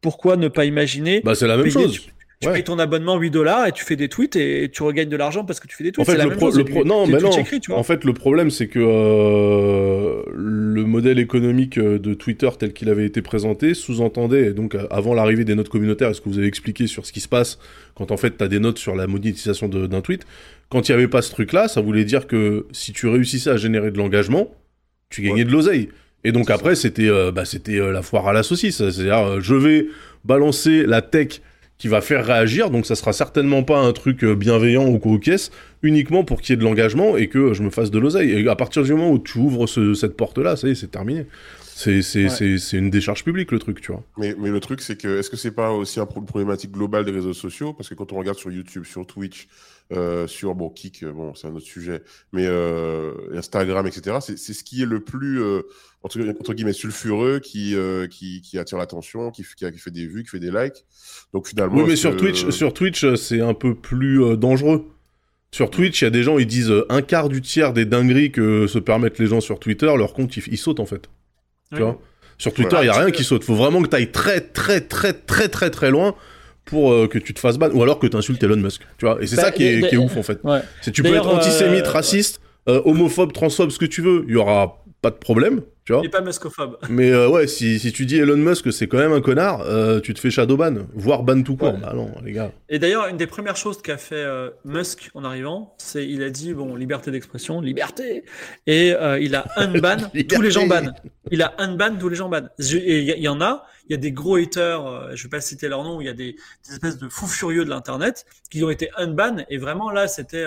pourquoi ne pas imaginer Bah, c'est la même chose. Tu, payes ton abonnement 8 dollars et tu fais des tweets et tu regagnes de l'argent parce que tu fais des tweets. En fait, le, le non, mais non. en fait, le problème, c'est que euh, le modèle économique euh, de Twitter tel qu'il avait été présenté sous-entendait, donc euh, avant l'arrivée des notes communautaires, est-ce que vous avez expliqué sur ce qui se passe quand en fait tu as des notes sur la monétisation d'un tweet Quand il n'y avait pas ce truc-là, ça voulait dire que si tu réussissais à générer de l'engagement, tu gagnais de l'oseille. Et donc après, c'était euh, bah, c'était euh, la foire à la saucisse. C'est-à-dire, euh, je vais balancer la tech qui va faire réagir, donc ça sera certainement pas un truc bienveillant ou cocasse, uniquement pour qu'il y ait de l'engagement et que je me fasse de l'oseille. Et à partir du moment où tu ouvres cette porte-là, ça y est, c'est terminé. C'est c'est une décharge publique le truc, tu vois. Mais, mais le truc, c'est que est-ce que c'est pas aussi un problématique globale des réseaux sociaux? Parce que quand on regarde sur YouTube, sur Twitch, euh, sur bon Kik, euh, bon c'est un autre sujet, mais euh, Instagram, etc. C'est ce qui est le plus euh, entre, entre, guillemets sulfureux, qui euh, qui, qui, attire l'attention, qui, qui, fait des vues, qui fait des likes. Donc finalement. Oui, mais sur Twitch, sur Twitch, c'est un peu plus dangereux. Sur Twitch, il y a des gens, ils disent un quart du tiers des dingueries que se permettent les gens sur Twitter, leur compte, ils, sautent en fait. Tu vois? Sur Twitter, il y a rien qui saute. Faut vraiment que tu ailles très, très, très, très, très, très loin pour euh, que tu te fasses ban ou alors que tu insultes Elon Musk tu vois et c'est bah, ça qui est, qui est, ouf en fait c'est tu peux être antisémite euh, raciste euh, homophobe transphobe ce que tu veux il y aura pas de problème tu vois. Il pas muskophobe. Mais euh, ouais, si, si, tu dis Elon Musk c'est quand même un connard, euh, tu te fais shadowban, voire ban tout court. Bah non, les gars. Et d'ailleurs, une des premières choses qu'a fait euh, Musk en arrivant, c'est il a dit bon, liberté d'expression, liberté, et il a unban tous les gens ban. Il a unban tous les gens ban. Et il y, en a, il y a des gros haters, je vais pas citer leur nom, il y a des, des, espèces de fous furieux de l'internet qui ont été unban, et vraiment là, c'était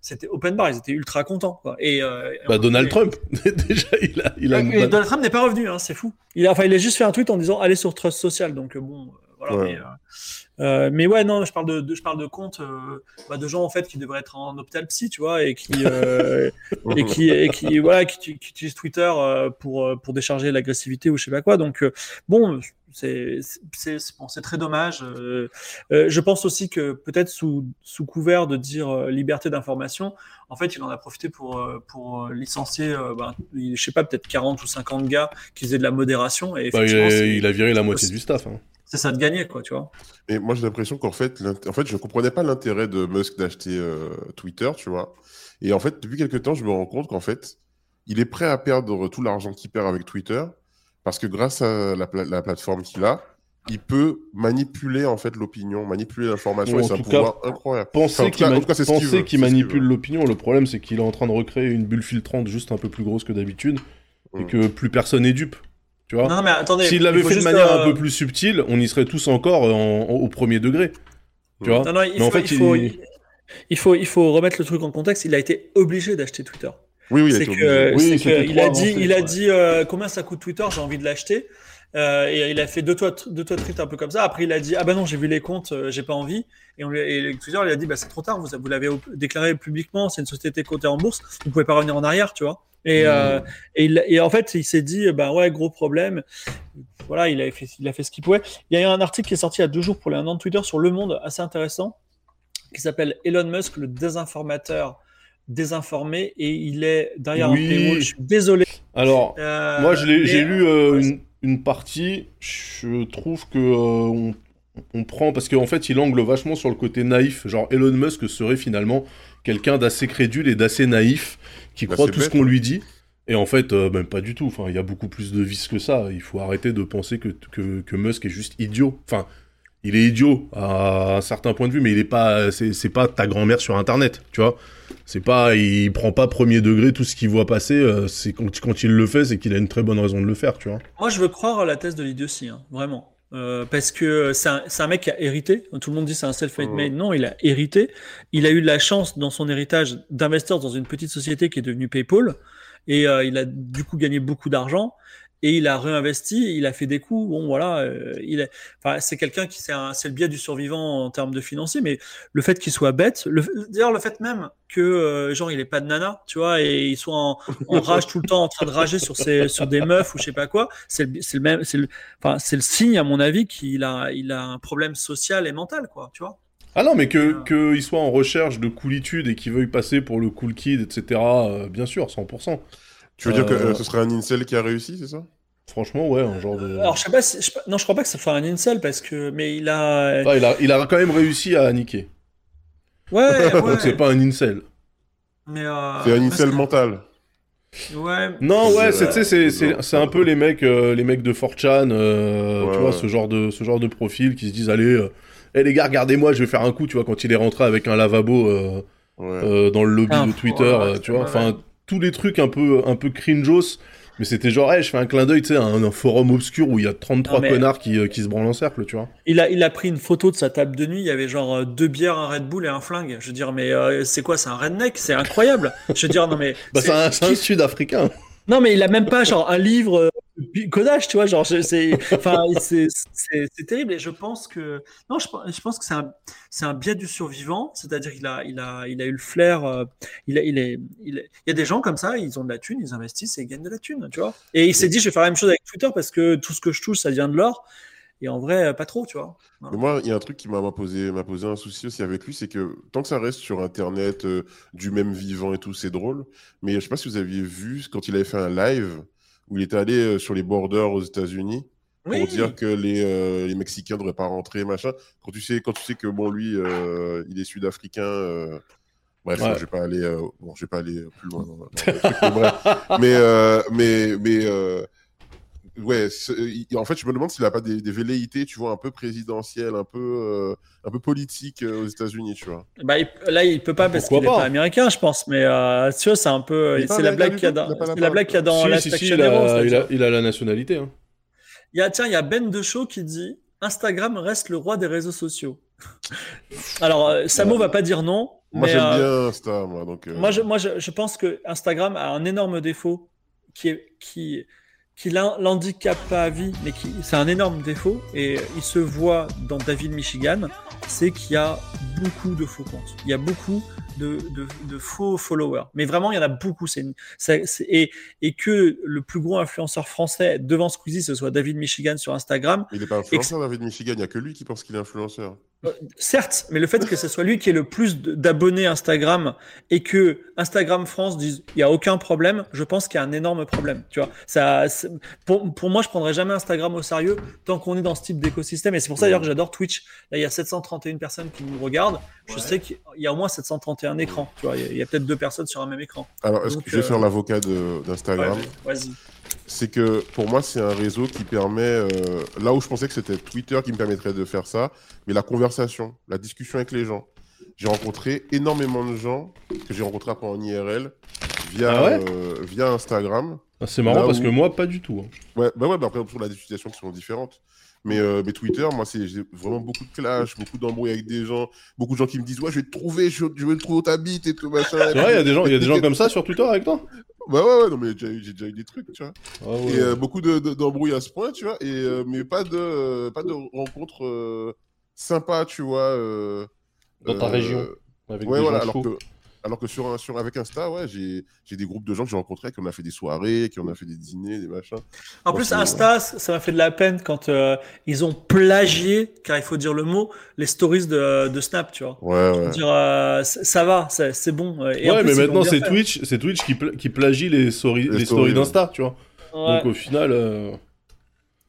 c'était open bar, ils étaient ultra contents. Quoi. Et, euh, bah, Donald Trump, déjà, il a. Il a Donald Trump n'est pas revenu, hein, c'est fou. Il a, enfin, il a juste fait un tweet en disant allez sur Trust Social. Donc, euh, bon, euh, voilà. Mais, euh, mais, ouais, non, je parle de, de je parle de comptes bah, de gens en fait qui devraient être en hôpital psy, tu vois, et qui et qui et qui voilà, qui, qui utilisent Twitter pour pour décharger l'agressivité ou je sais pas quoi. Donc bon, c'est très dommage. Euh, euh, je pense aussi que peut-être sous, sous couvert de dire euh, liberté d'information, en fait, il en a profité pour, pour licencier, ben, je sais pas, peut-être 40 ou 50 gars qui faisaient de la modération. Et bah, il, a, viré la moitié du staff. Hein. C'est ça de gagner, quoi, tu vois. Et moi, j'ai l'impression qu'en fait, en fait, je comprenais pas l'intérêt de Musk d'acheter Twitter, tu vois. Et en fait, depuis quelques temps, je me rends compte qu'en fait, il est prêt à perdre tout l'argent qu'il perd avec Twitter parce que grâce à la, plateforme qu'il a, il peut manipuler en fait l'opinion, manipuler l'information et c'est un pouvoir incroyable. Penser qu'il manipule l'opinion, le problème c'est qu'il est en train de recréer une bulle filtrante juste un peu plus grosse que d'habitude et mm. que plus personne n'est dupe. Tu vois non, mais attendez, S'il l'avait fait de manière un euh, peu plus subtile, on y serait tous encore au premier degré. Tu vois non, non, il, faut, en fait, il, faut, Il faut, il faut remettre le truc en contexte. Il a été obligé d'acheter Twitter. Oui, oui, il a C'est été que, Oui, que il a dit, il a dit euh, combien ça coûte Twitter, j'ai envie de l'acheter. Euh, et il a fait deux toi, deux tweets un peu comme ça. Après, il a dit ah bah non, j'ai vu les comptes, euh, j'ai pas envie. Et, on lui, et Twitter, il a dit bah c'est trop tard, vous, vous l'avez déclaré publiquement, c'est une société cotée en bourse, vous pouvez pas revenir en arrière, tu vois. Et, euh, et, il- et en fait, il s'est dit bah ouais, gros problème. Voilà, il a fait, il a fait ce qu'il pouvait. Il y a eu un article qui est sorti il y a deux jours pour les un an de Twitter sur Le Monde, assez intéressant, qui s'appelle Elon Musk, le désinformateur désinformé, et il est derrière Oui. un paywall. Je suis désolé. Alors, Euh, moi, j'ai lu euh, une, une partie. Je trouve que euh, on, on prend parce qu'en fait, il angle vachement sur le côté naïf. Genre, Elon Musk serait finalement quelqu'un d'assez crédule et d'assez naïf qui Bah, croit tout ce qu'on lui dit. Et en fait, euh, même pas du tout. Enfin, il y a beaucoup plus de vices que ça. Il faut arrêter de penser que, que, que Musk est juste idiot. Enfin, il est idiot à un certain point de vue, mais il est pas. C'est pas ta grand-mère sur Internet, tu vois. C'est pas. Il prend pas premier degré tout ce qu'il voit passer. euh, c'est quand, quand il le fait, c'est qu'il a une très bonne raison de le faire, tu vois. Moi, je veux croire à la thèse de l'idiotie, hein, vraiment. Euh, parce que c'est un, mec qui a hérité. Tout le monde dit c'est un self-made Mhm. man. Non, il a hérité. Il a eu la chance dans son héritage d'investir dans une petite société qui est devenue PayPal. Et euh, il a du coup gagné beaucoup d'argent. Et il a réinvesti, il a fait des coups. Bon, voilà, euh, il est, enfin, c'est quelqu'un qui, c'est le biais du survivant en termes de financier, mais le fait qu'il soit bête, le, d'ailleurs, le fait même que, euh, genre, il est pas de nana, tu vois, et il soit en, en rage tout le temps, en train de rager sur ses, sur des meufs ou je sais pas quoi, c'est le, même, c'est le, enfin, c'est le signe, à mon avis, qu'il a, il a un problème social et mental, quoi, tu vois. Ah non, mais que Ah. qu'il soit en recherche de coolitude et qu'il veuille passer pour le cool kid, etc. euh, bien sûr, 100%. Tu veux dire que Euh, euh, ce serait un incel qui a réussi, c'est ça? Franchement, ouais, un genre de. Alors, je sais pas si, je non, je crois pas que ça soit un incel parce que, mais il a, Enfin, il, a, il a quand même réussi à niquer. ouais, ouais, Donc c'est pas un incel. mais, euh, C'est un incel que- mental. Ouais, Non, ouais, c'est, c'est, c'est, non. c'est un peu les mecs, euh, les mecs de 4chan, euh, Ouais, tu vois, ce genre de, ce genre de profil qui se disent, allez, euh, eh, les gars, regardez-moi, je vais faire un coup, tu vois, quand il est rentré avec un lavabo euh, Ouais. euh, dans le lobby Ah, de Twitter, ouais, ouais, tu vois, enfin, tous les trucs un peu, un peu cringeos, mais c'était genre, hey, je fais un clin d'œil, tu sais, à un, un forum obscur où il y a 33 Non, connards qui, euh, qui se branlent en cercle, tu vois. Il a, il a pris une photo de sa table de nuit. Il y avait genre euh, deux bières, un Red Bull et un flingue. Je veux dire, mais euh, c'est quoi C'est un redneck? C'est incroyable. Je veux dire, non mais. Bah, c'est un, un sud-africain. Non mais il a même pas genre un livre codage, tu vois. Genre, c'est, enfin, c'est, terrible. Et je pense que, non, je, je pense que c'est un, c'est un biais du survivant. C'est-à-dire qu'il a, il a, il a eu le flair. euh, il a, il est, il est- il y a des gens comme ça. Ils ont de la thune, ils investissent et ils gagnent de la thune, tu vois. Et il s'est dit, je vais faire la même chose avec Twitter parce que tout ce que je touche, ça vient de l'or. Et en vrai, pas trop, tu vois. Mais moi, il y a un truc qui m'a m'a posé, m'a posé un souci aussi avec lui, c'est que tant que ça reste sur Internet, euh, du même vivant et tout, c'est drôle. Mais je sais pas si vous aviez vu quand il avait fait un live où il était allé euh, sur les borders aux États-Unis pour Oui. dire que les, euh, les Mexicains devraient pas rentrer, machin. Quand tu sais, quand tu sais que bon, lui, euh, il est sud-africain. euh, Bref, Ouais. je vais pas aller, bon, je vais pas aller plus loin. dans- dans le truc, mais bref. mais mais mais ouais en fait je me demande s'il a pas des, des velléités tu vois un peu présidentielles un peu euh, un peu politiques euh, aux États-Unis tu vois Bah, il- là, il peut pas parce qu'il est pas? américain, je pense. Mais euh, tu vois, c'est un peu. C'est la blague qu'il y a dans, la c'est la blague qu'il y a dans si, la si, si, il a, il, a, il a la nationalité. Hein. Il y a, tiens, il y a Ben de Show qui dit Instagram reste le roi des réseaux sociaux. Alors, Samo va pas dire non. moi j'aime euh, bien Insta moi donc euh, Moi, je, moi je, je pense que Instagram a un énorme défaut qui est qui qui l'han- l'handicape pas à vie, mais qui c'est un énorme défaut et il se voit dans David Michigan, c'est qu'il y a beaucoup de faux comptes. Il y a beaucoup de, de, de faux followers. Mais vraiment, il y en a beaucoup. C'est c'est- et, et que le plus gros influenceur français devant Squeezie, ce soit David Michigan sur Instagram, il est pas influenceur David Michigan il y a que lui qui pense qu'il est influenceur euh, Certes, mais le fait que ce soit lui qui ait le plus d'abonnés Instagram et que Instagram France dise il y a aucun problème, je pense qu'il y a un énorme problème. Tu vois, ça, pour, pour moi, je prendrais jamais Instagram au sérieux tant qu'on est dans ce type d'écosystème. Et c'est pour ça d'ailleurs que j'adore Twitch. Là, il y a 731 personnes qui nous regardent. Je sais qu'il y a au moins 731 écrans. Tu vois, il y a, peut-être deux personnes sur un même écran. alors est-ce que je vais euh, faire l'avocat de- d'Instagram? Ouais, Vas-y. C'est que pour moi c'est un réseau qui permet euh, là où je pensais que c'était Twitter qui me permettrait de faire ça mais la conversation la discussion avec les gens j'ai rencontré énormément de gens que j'ai rencontrés après en IRL via Ah ouais euh, via Instagram Ah, c'est marrant parce où- que moi, pas du tout. hein. Ouais, bah ouais, bah après, on a des situations qui sont différentes. Mais, euh, mais Twitter, moi, c'est j'ai vraiment beaucoup de clash, beaucoup d'embrouilles avec des gens, beaucoup de gens qui me disent Ouais, je vais te trouver, je, je vais te trouver où t'habites et tout, machin. C'est vrai, il y a des gens, il y a des gens comme ça sur Twitter avec toi? Bah ouais, ouais, non, mais j'ai déjà, eu- des trucs, tu vois. Ah ouais. Et euh, beaucoup de- de- d'embrouilles à ce point, tu vois. Et, euh, mais pas de, euh, pas de rencontres euh, sympas, tu vois. euh, Dans ta région, Avec Ouais, des voilà, gens alors chauds. que, alors que sur, un, sur avec Insta, ouais, j'ai j'ai des groupes de gens que j'ai rencontrés, qui on a fait des soirées, qui on a fait des dîners, des machins. En plus, Insta, ça m'a fait de la peine quand euh, ils ont plagié, car il faut dire le mot, les stories de, de Snap, tu vois. Ouais, ouais. Dire, euh, ça va, c'est bon. Et en Ouais, plus, mais maintenant c'est. Twitch, c'est Twitch qui, pla- qui plagie les, stories- Les les stories, stories d'Insta, tu vois. Ouais. Donc au final, euh,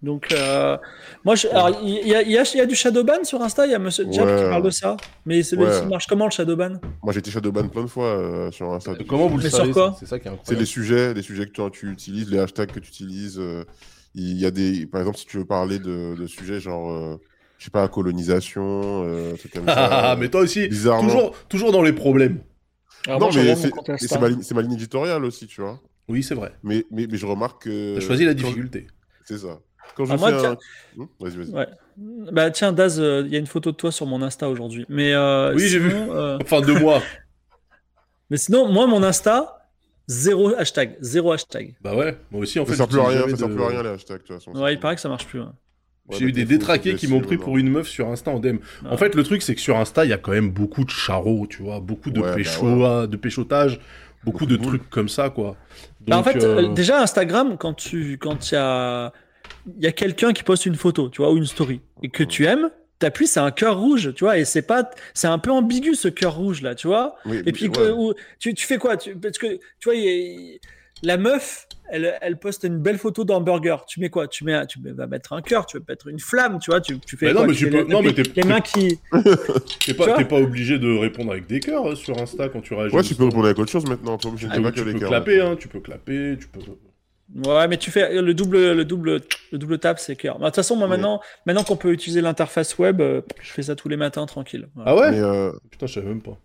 Donc, euh, moi, il y, a- il y a, il y a du shadowban sur Insta, il y a Monsieur Jab Ouais. qui parle de ça. Mais c'est Ouais. marche comment le shadowban? Moi, j'ai été shadowban plein de fois euh, sur Insta. comment vous le savez C'est ça qui est C'est incroyable. les sujets, les sujets que toi, tu utilises, les hashtags que tu utilises. euh, Il y a des, par exemple, si tu veux parler de, de sujets genre, euh, je sais pas, colonisation, euh, trucs comme ça. Ah, mais toi aussi, bizarrement. toujours, toujours dans les problèmes. Alors, non, moi, je mais c'est c'est ma, ligne- c'est ma ligne éditoriale aussi, tu vois. Oui, c'est vrai. Mais, mais, mais je remarque que. T'as choisi la difficulté. C'est ça. Quand je Ah, fais moi, un. tiens- Hmm vas-y, vas-y. Ouais. Bah tiens, Daz, euh, il y a une photo de toi sur mon Insta aujourd'hui. Mais euh, Oui, j'ai sinon, euh, Enfin, deux mois. mais sinon, moi, mon Insta, zéro hashtag, zéro hashtag. bah ouais, moi aussi en fait. ça sert plus à rien, ça sert de- plus à rien les hashtags, de toute façon. Ouais, il paraît que ça marche plus. hein. Ouais, J'ai eu des détraqués qui m'ont pris pour une meuf sur Insta en DM. Ah. En fait, le truc, c'est que sur Insta, il y a quand même beaucoup de charros, tu vois, beaucoup de, Ouais, bah pécho, de péchotage, beaucoup, Beaucoup de de trucs comme ça, quoi. Bah, en fait, déjà Instagram, quand tu, quand il y a, il y a quelqu'un qui poste une photo, tu vois, ou une story, et que tu aimes, t'appuies, c'est un cœur rouge, tu vois, et c'est pas, c'est un peu ambigu ce cœur rouge là, tu vois. Oui, Et puis, ouais. que- ou- tu, tu fais quoi? Tu, Parce que, tu vois, y a- la meuf, elle, elle poste une belle photo d'hamburger. Tu mets quoi? Tu mets, tu vas mettre un cœur, tu vas mettre une flamme, tu vois. Tu, tu fais Mais non, quoi mais Tu peux- les- non, mais t'es- les mains qui. T'es pas, t'es pas obligé de répondre avec des cœurs euh, sur Insta quand tu réagis. Ouais, tu peux répondre avec autre chose maintenant. T'es obligé de Ah, tu peux clapper, hein, tu peux clapper, tu peux. Ouais, mais tu fais le double, le double, le double tap, c'est cœur. Bah, De toute façon, moi maintenant, maintenant qu'on peut utiliser l'interface web, euh, je fais ça tous les matins tranquille. Voilà. Ah ouais Mais, euh, Putain, je savais même pas.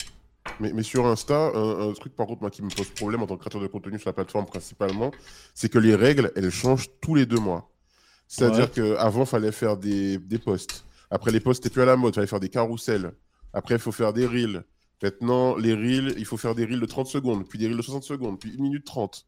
mais, mais sur Insta, un, un truc par contre moi, qui me pose problème en tant que créateur de contenu sur la plateforme principalement, c'est que les règles, elles changent tous les deux mois. C'est-à-dire qu'avant, il fallait faire des, des posts. Après, les posts, c'était plus à la mode, il fallait faire des carousels. Après, il faut faire des reels. Maintenant, les reels, il faut faire des reels de 30 secondes, puis des reels de 60 secondes, puis 1 minute 30.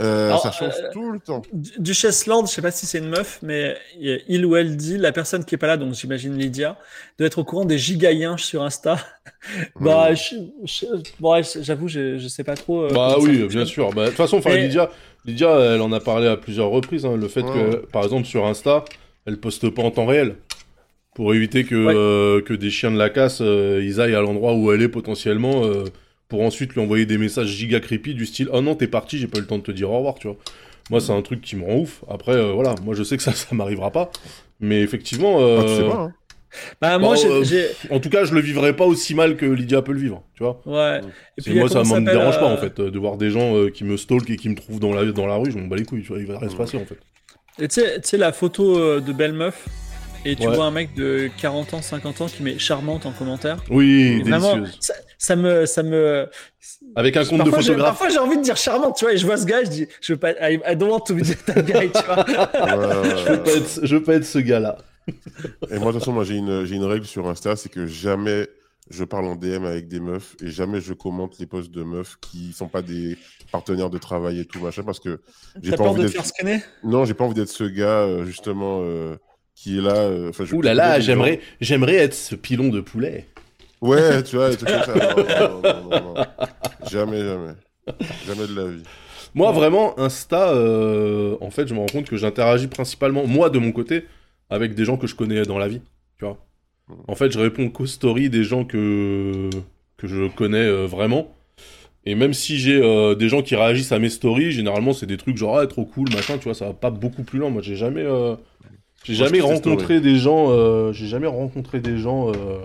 Euh, Alors, ça change euh, tout le temps. Du- Duchesse Lord, je sais pas si c'est une meuf, mais il ou elle dit, la personne qui est pas là, donc j'imagine Lydia, doit être au courant des gigaïnches sur Insta. bah, Ouais. je- je- bon, ouais, j'avoue, je, je sais pas trop. euh, Bah oui, bien sûr. Bah, De toute façon, Lydia, Lydia, elle en a parlé à plusieurs reprises. hein, le fait Ouais. que, par exemple, sur Insta, elle poste pas en temps réel. Pour éviter que, Ouais. euh, que des chiens de la casse, euh, ils aillent à l'endroit où elle est potentiellement, euh, pour ensuite lui envoyer des messages giga creepy du style Oh non, t'es parti, j'ai pas eu le temps de te dire au revoir, tu vois. Moi, c'est un truc qui me rend ouf. Après, euh, voilà, moi je sais que ça, ça m'arrivera pas. Mais effectivement, euh, Ah, tu sais pas, hein. Bah, moi, Bon, j'ai- euh, j'ai. en tout cas, je le vivrai pas aussi mal que Lydia peut le vivre, tu vois. Ouais. Et moi, ça me dérange pas euh, en fait, euh, de voir des gens euh, qui me stalkent et qui me trouvent dans la, dans la rue, je m'en bats les couilles, tu vois, il va rien se passer en fait. Et tu sais, tu sais, la photo de belle meuf, et tu Ouais. vois un mec de 40 ans, 50 ans qui met charmante en commentaire. Oui, Vraiment, délicieuse. ça, ça me, ça me. Avec un compte de Parfois, photographe. parfois, j'ai envie de dire charmante, tu vois, et je vois ce gars, je dis, je veux pas, I, I don't want to be that guy, tu vois. Je veux pas être, je veux pas être ce gars-là. Et moi, de toute façon, moi, j'ai une, j'ai une règle sur Insta, c'est que jamais je parle en DM avec des meufs et jamais je commente les posts de meufs qui sont pas des partenaires de travail et tout, machin, parce que j'ai pas peur envie de faire scanner? Non, j'ai pas envie d'être ce gars, euh, justement, euh, qui est là. euh, enfin, Ouh là là, j'aimerais, j'aimerais être ce pilon de poulet. Ouais, tu vois, des trucs comme ça. Non, non, non. Jamais, jamais. Jamais de la vie. Moi, vraiment, Insta, euh, en fait, je me rends compte que j'interagis principalement, moi, de mon côté, avec des gens que je connais dans la vie, tu vois. En fait, je réponds qu'aux stories des gens que, que je connais euh, vraiment. Et même si j'ai euh, des gens qui réagissent à mes stories, généralement, c'est des trucs genre, ah, trop cool, machin, tu vois, ça va pas beaucoup plus loin. Moi, j'ai jamais, j'ai Moi, je jamais rencontré des gens, euh, j'ai jamais rencontré des gens euh,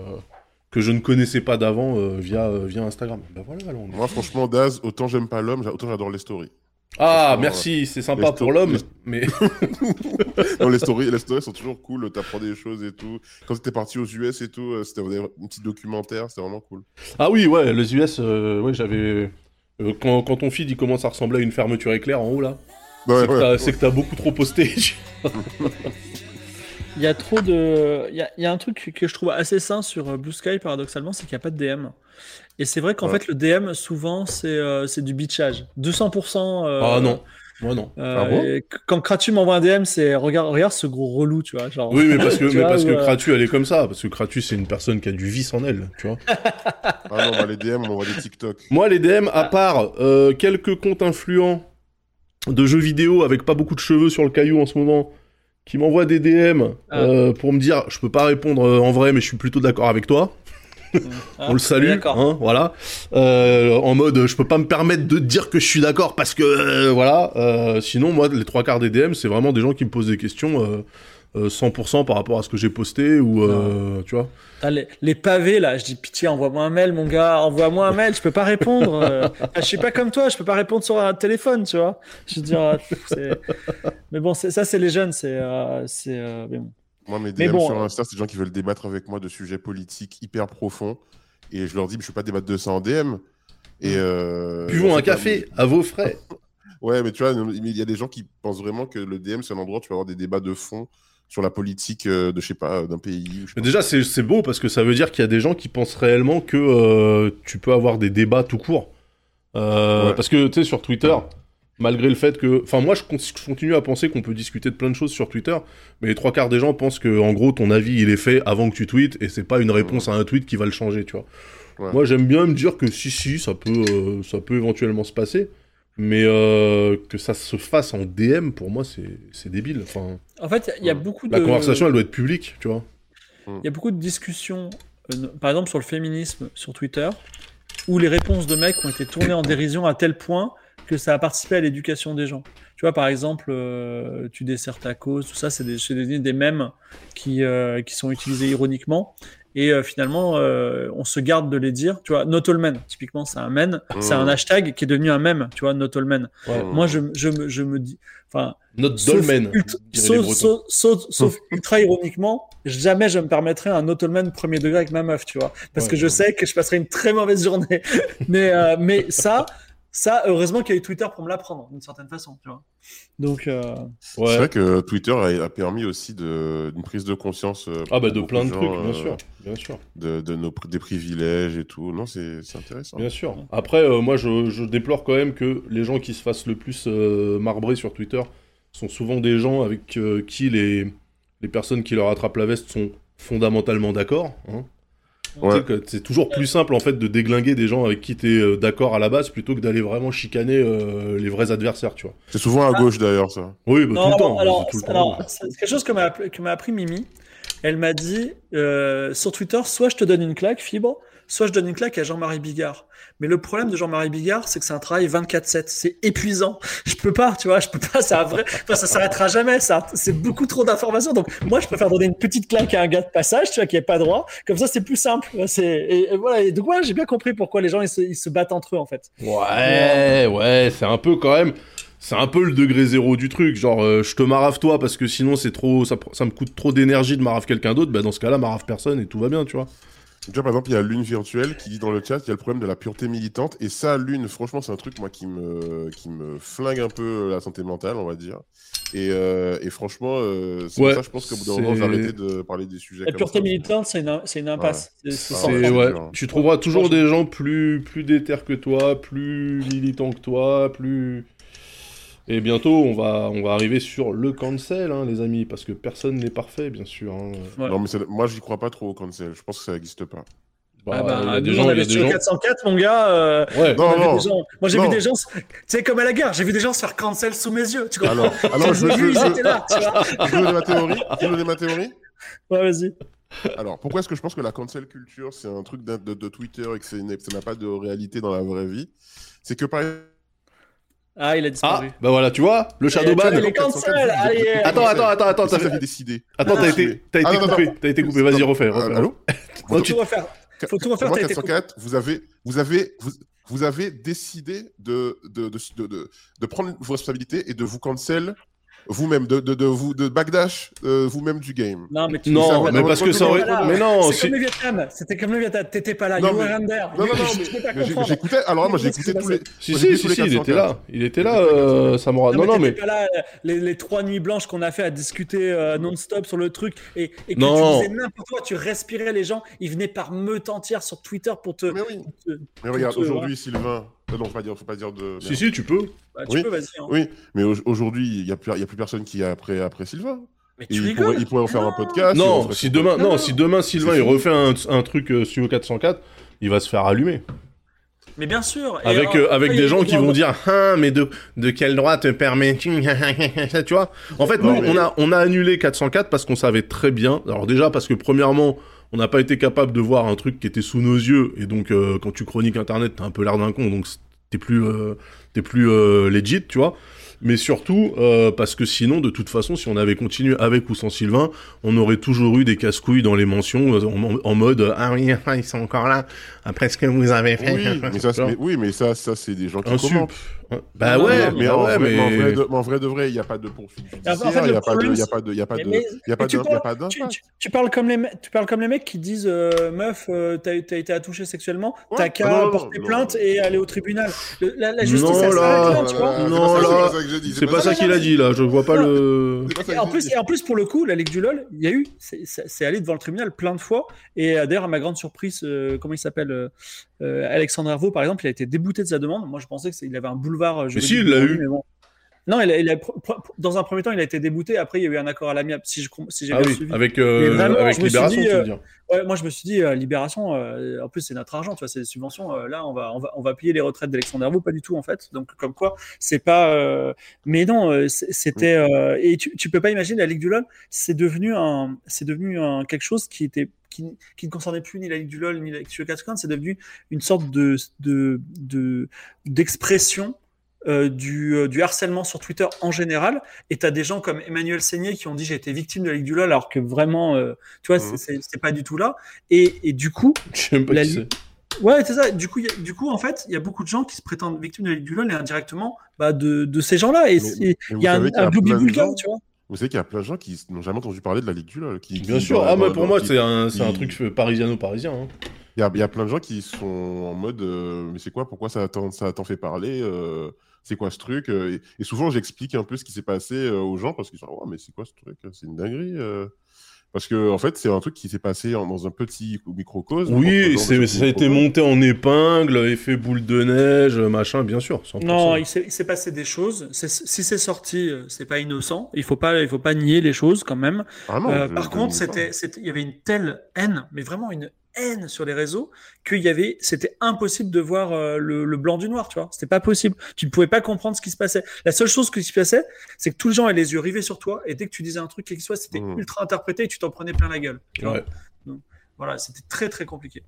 que je ne connaissais pas d'avant euh, via, euh, via Instagram. Ben voilà, alors on est- Moi, franchement, Daz, autant j'aime pas l'homme, autant j'adore les stories. Ah, merci, c'est sympa pour l'homme, les- mais Non, les stories, les stories sont toujours cool, t'apprends des choses et tout. Quand t'étais parti aux US et tout, euh, c'était un petit documentaire, c'était vraiment cool. Ah oui, ouais, les US, euh, ouais, j'avais. euh, quand, quand ton feed il commence à ressembler à une fermeture éclair en haut là, Ouais, c'est que ouais. t'as- c'est que t'as beaucoup trop posté. Il y a trop de. Il y a, il y a un truc que je trouve assez sain sur euh, Blue Sky, paradoxalement, c'est qu'il n'y a pas de DM. Et c'est vrai qu'en Ouais. fait, le DM, souvent, c'est euh, du bitchage. 200%. euh, Ah non, moi non. euh, Ah bon? quand Kratu m'envoie un DM, c'est regarde, regarde ce gros relou, tu vois. Genre, Oui, mais parce que, mais vois, parce que Kratu, elle est comme ça. Parce que Kratu, c'est une personne qui a du vice en elle, tu vois. Ah non, bah, les DM, on voit des TikTok. Moi, les DM, à part quelques comptes influents de jeux vidéo avec pas beaucoup de cheveux sur le caillou en ce moment, qui m'envoient des DM Ah. euh, pour me dire, je peux pas répondre euh, en vrai, mais je suis plutôt d'accord avec toi. On le salue, D'accord. hein, voilà. Euh, en mode, je peux pas me permettre de dire que je suis d'accord parce que euh, voilà. Sinon, moi, les trois quarts des DM, c'est vraiment des gens qui me posent des questions 100% par rapport à ce que j'ai posté ou euh, tu vois. Putain, les, les pavés là, je dis pitié, envoie-moi un mail, mon gars, envoie-moi un mail, je peux pas répondre. euh, enfin, je suis pas comme toi, je peux pas répondre sur un téléphone, tu vois. Je veux dire, euh, c'est- mais bon, c'est- ça c'est les jeunes, c'est, euh, c'est, euh, mais bon. Moi, mes DM Mais bon, sur euh, Insta, c'est des gens qui veulent débattre avec moi de sujets politiques hyper profonds. Et je leur dis, je ne peux pas débattre de ça en DM. Et, euh, Buvons un café à vos frais. Ouais, mais tu vois, il y a des gens qui pensent vraiment que le DM, c'est un endroit où tu vas avoir des débats de fond sur la politique euh, de, je sais pas, d'un pays. sais déjà, c'est c'est beau parce que ça veut dire qu'il y a des gens qui pensent réellement que euh, tu peux avoir des débats tout court. Euh, Ouais. Parce que, tu sais, sur Twitter, malgré le fait que... Enfin, moi, je con- je continue à penser qu'on peut discuter de plein de choses sur Twitter, mais les trois quarts des gens pensent que, en gros, ton avis, il est fait avant que tu tweets, et c'est pas une réponse à un tweet qui va le changer, tu vois. Moi, j'aime bien me dire que si, si, ça peut, ça peut éventuellement se passer, mais que ça se fasse en DM, pour moi, c'est c'est débile. Enfin, En fait, il y a Ouais. beaucoup de. la conversation, elle doit être publique, tu vois. Il y a beaucoup de discussions, euh, par exemple sur le féminisme sur Twitter, où les réponses de mecs ont été tournées en dérision à tel point que ça a participé à l'éducation des gens. Tu vois, par exemple, euh, tu desserres ta cause, tout ça, c'est des, c'est des, des mèmes qui, euh, qui sont utilisés ironiquement. Et euh, finalement, euh, on se garde de les dire. Tu vois, not all men, typiquement, c'est un men, c'est un hashtag qui est devenu un mème. Tu vois, not all men. Moi, je, je, me, je me dis, enfin, ultra- diraient les sauf, sauf- sauf- sauf ultra ironiquement, jamais je me permettrais un automan premier degré avec ma meuf, tu vois. Parce Ouais, que je ouais. sais que je passerai une très mauvaise journée. mais, euh, mais ça, ça, heureusement qu'il y a eu Twitter pour me l'apprendre, d'une certaine façon, tu vois. Donc, euh, C'est vrai que Twitter a, permis aussi de- d'une prise de conscience. euh, Ah bah de plein de gens, trucs, bien euh, sûr, bien sûr, De, de nos, des privilèges et tout. Non, c'est c'est intéressant. bien sûr. Après, euh, moi, je, je déplore quand même que les gens qui se fassent le plus euh, marbrer sur Twitter sont souvent des gens avec euh, qui les, les personnes qui leur attrapent la veste sont fondamentalement d'accord. hein. Ouais. Tu sais que C'est toujours plus simple en fait de déglinguer des gens avec qui t'es euh, d'accord à la base plutôt que d'aller vraiment chicaner euh, les vrais adversaires, tu vois. C'est souvent à gauche d'ailleurs, ça. Oui, bah, tout le temps. alors, c'est tout le temps. alors, c'est quelque chose que m'a appris, que m'a appris Mimi. Elle m'a dit euh, sur Twitter, soit je te donne une claque, Fibre, soit je donne une claque à Jean-Marie Bigard. Mais le problème de Jean-Marie Bigard, c'est que c'est un travail 24/7. C'est épuisant. Je peux pas, tu vois, je peux pas. Ça, vrai... enfin, ça s'arrêtera jamais. Ça, c'est beaucoup trop d'informations. Donc moi, je préfère donner une petite claque à un gars de passage, tu vois, qui est pas droit. Comme ça, c'est plus simple. C'est et, et voilà. Et donc voilà, j'ai bien compris pourquoi les gens ils se, battent entre eux en fait. Ouais, ouais, c'est un peu quand même. C'est un peu le degré zéro du truc. Genre, euh, je te marave toi parce que sinon c'est trop, ça, ça me coûte trop d'énergie de marave quelqu'un d'autre. Bah dans ce cas-là, marave personne et tout va bien, tu vois. Tu vois, par exemple, il y a Lune Virtuelle qui dit dans le chat il y a le problème de la pureté militante. Et ça, Lune, franchement, c'est un truc, moi, qui me, qui me flingue un peu la santé mentale, on va dire. Et, euh, et franchement, euh, c'est Ouais, pour ça, je pense qu'au bout d'un moment, j'ai arrêté de parler des sujets. La comme pureté ça. militante, c'est une, c'est une impasse. Ah, ouais, tu trouveras toujours des gens plus plus déter que toi, plus militants que toi, plus et bientôt on va on va arriver sur le cancel hein, les amis parce que personne n'est parfait bien sûr. hein. Ouais. Non, mais c'est- moi, j'y crois pas trop au cancel. Je pense que ça n'existe pas. Bah, Ah bah, il y a des nous, gens, on il y avait a des sur gens. 404, mon gars. euh, Ouais. Non, non. des gens- Moi, j'ai vu des gens. Tu sais, comme à la guerre, j'ai vu des gens se faire cancel sous mes yeux. Tu comprends Alors, alors je, J'ai je, là, tu vois. je donner ma théorie. Donner ma théorie? Ouais, vas-y. Alors, pourquoi est-ce que je pense que la cancel culture, c'est un truc de, de Twitter et que ça n'a pas de réalité dans la vraie vie? C'est que par Ah, il a Ah, disparu. bah voilà, tu vois, le shadowban. Allez, Attends, attends, attends, attends, ça fait- décidé. attends, t'as Ah. été, t'as été Ah, coupé, t'as été coupé. Vas-y, refais. Allô Faut tu- tout refaire. Faut tout refaire, Moi, t'as été 404, vous avez, vous avez, vous, vous avez décidé de, de, de, de prendre vos responsabilités et de vous cancel vous-même, de, de, de, vous, de backdash, euh, vous-même du game. Non, mais tu Non, ça, mais non, parce que ça aurait. Mais non, C'est comme le Vietnam. C'était comme le Vietnam. T'étais pas là. Non, you mais- were under. Non, non, non, mais j'écoutais, alors moi j'écoutais tous les. Si, moi, si, si, il était 404. là. Il était là, euh, Samora. Non, mais non, mais. pas là euh, les, les trois nuits blanches qu'on a fait à discuter euh, non-stop sur le truc et, et que Non. tu faisais n'importe quoi, tu respirais les gens, ils venaient par meute entière sur Twitter pour te. Mais oui. Mais regarde, aujourd'hui, Sylvain. Euh, non, faut pas dire, faut pas dire de. Si, si, tu peux. Bah, tu Oui. peux, vas-y. hein. Oui, mais au- aujourd'hui, il n'y a, plus- y a plus personne qui est après, après Sylvain. Mais tu il, pourrait, il pourrait en faire un podcast. Non, si demain, Non, si demain Sylvain il refait un, un truc euh, Studio 404, il va se faire allumer. Mais bien sûr. Et Avec, euh, euh, avec des a- gens qui vont dire Ah, mais de, de quel droit te permets-tu Tu vois? En fait, nous, mais- on, a, on a annulé 404 parce qu'on savait très bien. Alors, déjà, parce que premièrement, on n'a pas été capable de voir un truc qui était sous nos yeux. Et donc, euh, quand tu chroniques internet, t'as un peu l'air d'un con. Donc, t'es plus, euh, t'es plus euh, legit, tu vois. Mais surtout, euh, parce que sinon, de toute façon, si on avait continué avec ou sans Sylvain, on aurait toujours eu des casse-couilles dans les mentions euh, en, en mode euh, Ah oui, ils sont encore là, après ce que vous avez fait. Oui, mais ça, mais, oui, mais ça, ça c'est des gens qui un sup. commentent. Bah Non, ouais, mais, bah en ouais, vrai, mais en vrai mais. de, en vrai de vrai, il n'y a pas de poursuite judiciaire, il n'y a pas de, il y a pas de, il y a pas de, il y a pas tu de, a pas tu, tu- tu parles comme les, tu parles comme les mecs qui disent euh, meuf, euh, t'as t'as été attouché sexuellement, Ouais. t'as Ah qu'à porter non, plainte non. et aller au tribunal. Le- la, la justice, Non, elle s'arrête là. là, tu vois. c'est Non, là. C'est pas ça que j'ai dit, C'est pas pas ça qu'il a dit là, je vois pas le. Et en, plus, et en plus, pour le coup, la Ligue du LoL, il y a eu, c'est- allé devant le tribunal plein de fois. Et euh, d'ailleurs, à ma grande surprise, euh, comment il s'appelle euh, euh, Alexandre Hervaux, par exemple, il a été débouté de sa demande. Moi, je pensais qu'il avait un boulevard. juridique si, il l'a eu. mais bon. Non, il a- il a- pr- pr- dans un premier temps, il a été débouté. Après, il y a eu un accord à l'amiable, si com- si j'ai Ah oui, suivi. avec, euh, vraiment, avec Libération, dit, tu veux euh, dire. Ouais, moi, je me suis dit, euh, Libération, en plus, c'est notre argent, tu vois, c'est des subventions. là, on va, on, va, on va payer les retraites d'Alexandre Hervaux, pas du tout, en fait. Donc, comme quoi, c'est pas. Mais non, c'était. euh, Et tu, tu peux pas imaginer, la Ligue du LoL, c'est devenu, un... devenu un... quelque chose qui était. Qui, qui ne concernait plus ni la Ligue du LoL ni la Ligue 4 c'est devenu une sorte de de de- d'expression euh, du, euh, du harcèlement sur Twitter en général. Et tu as des gens comme Emmanuel Seigné qui ont dit j'ai été victime de la Ligue du LoL alors que vraiment, euh, tu vois, c'est- pas du tout là. Et, et du coup, pas la qui li- c'est. ouais, c'est ça. Du coup, a- du coup, en fait, il y a beaucoup de gens qui se prétendent victimes de la Ligue du LoL et indirectement bah, de, de ces gens-là. Et il y a un, un gloubi-boulga, gens- tu vois. Vous savez qu'il y a plein de gens qui n'ont jamais entendu parler de la Ligue du LoL. Qui, Bien qui- sûr, ah, pour moi, qui- c'est un, c'est un qui- truc parisiano-parisien. hein. Il y a, il y a plein de gens qui sont en mode euh, mais c'est quoi pourquoi ça t'en ça t'en fait parler euh, c'est quoi ce truc euh, et, et souvent j'explique un peu ce qui s'est passé euh, aux gens parce qu'ils sont ouais mais c'est quoi ce truc c'est une dinguerie euh. parce que en fait c'est un truc qui s'est passé en- dans un petit microcosme Oui, ça a été monté en épingle, effet boule de neige, machin, bien sûr. 100%. Non, il s'est passé des choses. Si c'est sorti, c'est pas innocent. Il faut pas, il faut pas nier les choses quand même. Ah non, Euh, je- par je contre, c'était, il y avait une telle haine, mais vraiment une haine sur les réseaux qu'il y avait, c'était impossible de voir euh, le, le blanc du noir, tu vois. C'était pas possible. Tu ne pouvais pas comprendre ce qui se passait. La seule chose qui se passait, c'est que tous les gens avaient les yeux rivés sur toi, et dès que tu disais un truc, quel qu'il soit, c'était Mhm. ultra interprété et tu t'en prenais plein la gueule. tu vois. Ouais. Voilà, c'était très très compliqué.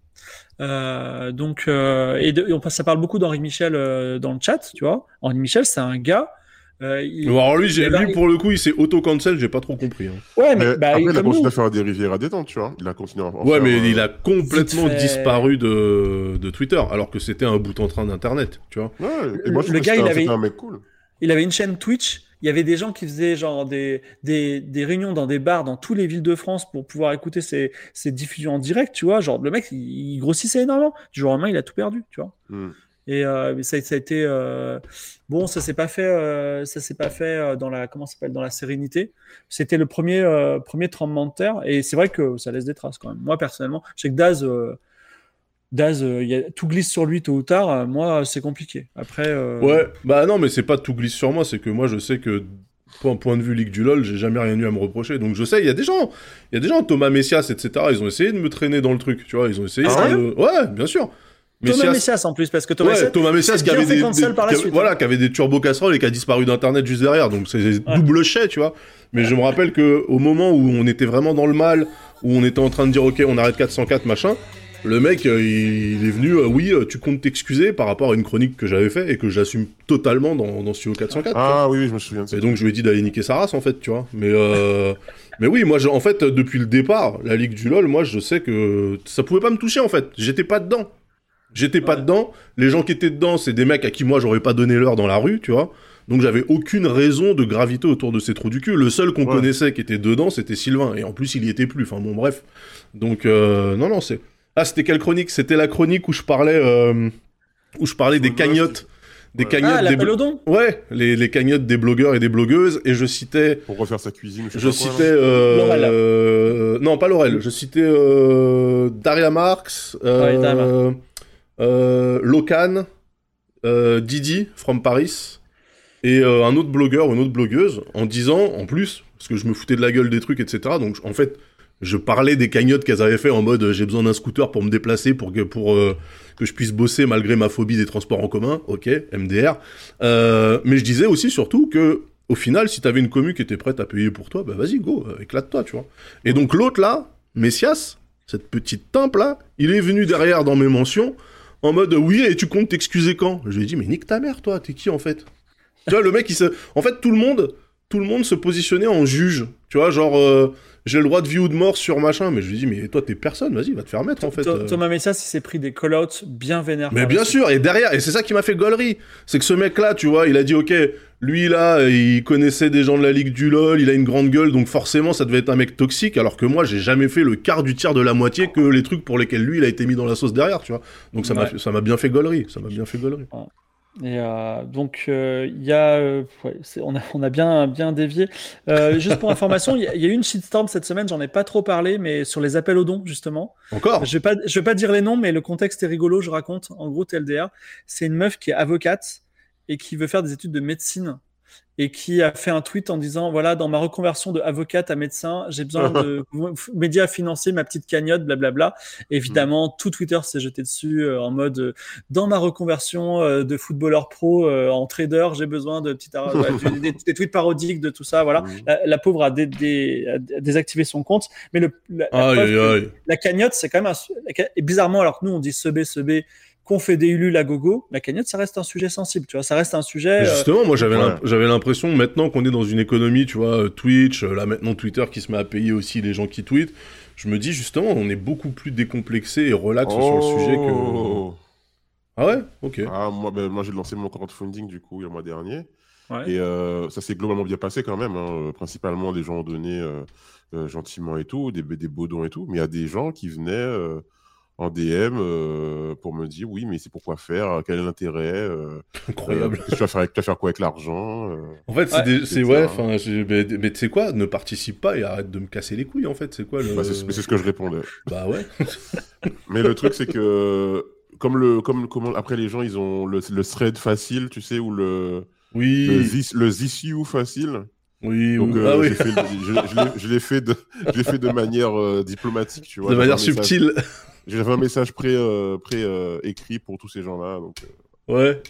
Euh, donc, euh, et, de- et on, ça parle beaucoup d'Henri Michel dans le chat, tu vois. Henri Michel, c'est un gars. Euh, il- alors lui, pour le coup, il s'est auto-cancel, j'ai pas trop compris. hein. Ouais, mais, Mais bah, après, il a continué nous. à faire des rivières à détente, tu vois. Il a continué à Ouais, mais euh, il a complètement fait. disparu de, de Twitter, alors que c'était un bout en train d'Internet, tu vois. Ouais, et Le- moi, je le trouve que gars, il un- avait- un mec cool. Il avait une chaîne Twitch. Il y avait des gens qui faisaient genre des, des, des réunions dans des bars dans toutes les villes de France pour pouvoir écouter ses, ses diffusions en direct, tu vois. Genre, le mec, il, il grossissait énormément. Du jour au lendemain, il a tout perdu, tu vois. Hmm. Et euh, ça, ça a été euh, bon, ça s'est pas fait, euh, ça s'est pas fait euh, dans la comment s'appelle dans la sérénité. C'était le premier euh, premier tremblement de terre et c'est vrai que ça laisse des traces quand même. Moi personnellement, je sais que Daz, euh, Daz, euh, il y a, tout glisse sur lui tôt ou tard. euh, moi, c'est compliqué. Après, euh, Ouais, bah non, mais c'est pas tout glisse sur moi, c'est que moi, je sais que, point, point de vue Ligue du LoL, j'ai jamais rien eu à me reprocher. Donc je sais, il y a des gens, il y a des gens, Thomas Messias, etc., ils ont essayé de me traîner dans le truc, tu vois, ils ont essayé Ah, de... Ouais, bien sûr. Thomas Messias en plus parce que Thomas Ouais, Messias, Thomas Messias s'est qui avait des, des- par la qui avait- suite. voilà, qui avait des turbo casseroles et qui a disparu d'internet juste derrière, donc c'est Ouais. double chais, tu vois. Mais je me rappelle que au moment où on était vraiment dans le mal, où on était en train de dire ok, on arrête 404 machin, le mec euh, il, est venu, euh, oui, euh, tu comptes t'excuser par rapport à une chronique que j'avais fait et que j'assume totalement dans, dans Studio 404. tu vois. Ah oui, oui, je me souviens de ça. Et donc je lui ai dit d'aller niquer sa race en fait, tu vois. Mais euh, mais oui, moi je- en fait depuis le départ, la ligue du lol, moi je sais que ça pouvait pas me toucher en fait. J'étais pas dedans. J'étais pas Ouais. dedans. Les gens qui étaient dedans, c'est des mecs à qui moi j'aurais pas donné l'heure dans la rue, tu vois. Donc j'avais aucune raison de graviter autour de ces trous du cul. Le seul qu'on connaissait qui était dedans, c'était Sylvain. Et en plus, il y était plus. Enfin bon, bref. Donc, euh, non, non, c'est. Ah, c'était quelle chronique? C'était la chronique où je parlais, euh, où je parlais des cagnottes. Des cagnottes ah, des Ouais, les, les, cagnottes des blogueurs et des blogueuses. Et je citais. Pour refaire sa cuisine. Je, je citais. euh... non, pas Laurel. Je citais euh... Daria Marx. Euh... Euh... Locan. Didi from Paris et euh, un autre blogueur ou une autre blogueuse en disant, en plus, parce que je me foutais de la gueule des trucs, etc. Donc en fait, je parlais des cagnottes qu'elles avaient fait en mode euh, j'ai besoin d'un scooter pour me déplacer pour que pour euh, que je puisse bosser malgré ma phobie des transports en commun, ok, MDR. mais je disais aussi surtout que au final, si t'avais une commu qui était prête à payer pour toi, bah vas-y go, éclate-toi, tu vois. Et donc l'autre là, Messias, cette petite timpe là, il est venu derrière dans mes mentions en mode oui et tu comptes t'excuser quand? Je lui ai dit mais nique ta mère toi, t'es qui en fait? Tu vois, le mec, il se... En fait, tout le monde, tout le monde se positionnait en juge. Tu vois, genre, euh, j'ai le droit de vie ou de mort sur machin. Mais je lui dis, mais toi, t'es personne, vas-y, va te faire mettre, en fait. Euh. Thomas Messias, il s'est pris des call-outs bien vénères. Mais bien sûr, et derrière, et c'est ça qui m'a fait gollerie. C'est que ce mec-là, tu vois, il a dit, ok, lui, là, il connaissait des gens de la Ligue du LoL, il a une grande gueule, donc forcément, ça devait être un mec toxique, alors que moi, j'ai jamais fait le quart du tiers de la moitié que les trucs pour lesquels lui, il a été mis dans la sauce derrière, tu vois. Donc ça m'a bien fait gollerie. Ça m'a bien fait gollerie. Et euh, donc, euh, il y a, euh, on a, on a bien, bien dévié. juste pour information, il y, a eu une shitstorm cette semaine, j'en ai pas trop parlé, mais sur les appels aux dons, justement. Encore? Je vais pas, je vais pas dire les noms, mais le contexte est rigolo, je raconte. En gros, TLDR, c'est une meuf qui est avocate et qui veut faire des études de médecine et qui a fait un tweet en disant voilà dans ma reconversion de avocate à médecin j'ai besoin de médias financiers ma petite cagnotte blablabla évidemment mm. tout Twitter s'est jeté dessus euh, en mode euh, dans ma reconversion euh, de footballeur pro en trader j'ai besoin de petites des, tweets parodiques de tout ça voilà mm. la, pauvre a, désactivé son compte mais le la, cagnotte c'est quand même un, et bizarrement alors que nous on dit sebé sebé qu'on fait des ulus à gogo, la cagnotte, ça reste un sujet sensible, tu vois, ça reste un sujet. Euh, justement, moi j'avais l'impression, maintenant qu'on est dans une économie, tu vois, Twitch, euh, là maintenant Twitter qui se met à payer aussi les gens qui tweetent, je me dis justement, on est beaucoup plus décomplexé et relax sur le sujet que. Oh. Ah ouais? Ok. Ah, moi, ben, moi j'ai lancé mon crowdfunding du coup le mois dernier. Et euh, ça s'est globalement bien passé quand même. Hein. Principalement, les gens ont donné gentiment et tout, des, des beaux dons et tout. Mais il y a des gens qui venaient en DM euh, pour me dire oui, mais c'est pourquoi faire, quel est l'intérêt, euh, incroyable. Euh, tu, vas faire, tu vas faire quoi avec l'argent En fait, c'est ouais, enfin, mais, mais tu sais quoi, ne participe pas et arrête de me casser les couilles en fait, c'est quoi le... bah, c'est ce que je répondais. bah ouais. mais le truc c'est que comme le comme comment après les gens ils ont le, le thread facile, tu sais, ou le oui le, this, le facile. Oui, Donc, ah oui. fait, je, l'ai fait de, je fait de manière diplomatique, tu vois. De manière subtile. J'avais un message pré, euh, pré euh, pour tous ces gens-là. Donc, euh. Ouais.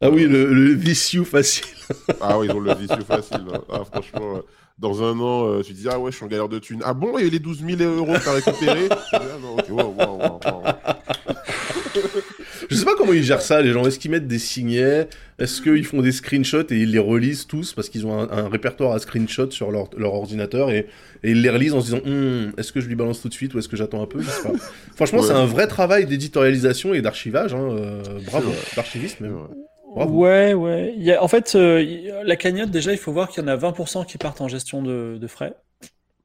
Ah oui, le, le vicieux facile. ah oui, ils ont le vicieux facile. Hein. Ah, franchement, dans un an, tu dis Ah ouais, je suis en galère de thunes. Ah bon, il y a les 12 000 euros que tu as récupérés? Ah, Je sais pas comment ils gèrent ça, les gens. Est-ce qu'ils mettent des signets? Est-ce qu'ils font des screenshots et ils les relisent tous parce qu'ils ont un, répertoire à screenshots sur leur, leur ordinateur et, et, ils les relisent en se disant hum, est-ce que je lui balance tout de suite ou est-ce que j'attends un peu? Franchement, c'est un vrai travail d'éditorialisation et d'archivage. Hein, euh, bravo, d'archiviste même. Ouais, ouais. Il y a, en fait, euh, la cagnotte, déjà, il faut voir qu'il y en a 20% qui partent en gestion de, de frais.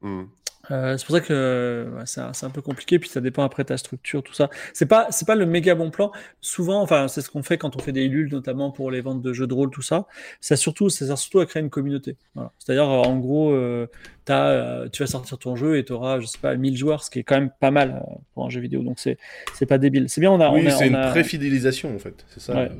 Mmh. Euh, c'est pour ça que c'est un, peu compliqué, puis ça dépend après ta structure, tout ça. C'est pas c'est pas le méga bon plan. Souvent, enfin c'est ce qu'on fait quand on fait des lulles, notamment pour les ventes de jeux de rôle, tout ça. Ça surtout ça sert surtout à créer une communauté. Voilà. C'est-à-dire euh, en gros, euh, as, euh, tu vas sortir ton jeu et tu auras je sais pas 1000 joueurs, ce qui est quand même pas mal pour un jeu vidéo. Donc c'est c'est pas débile. C'est bien on a. Oui, c'est une pré-fidélisation en fait. C'est ça. Ouais.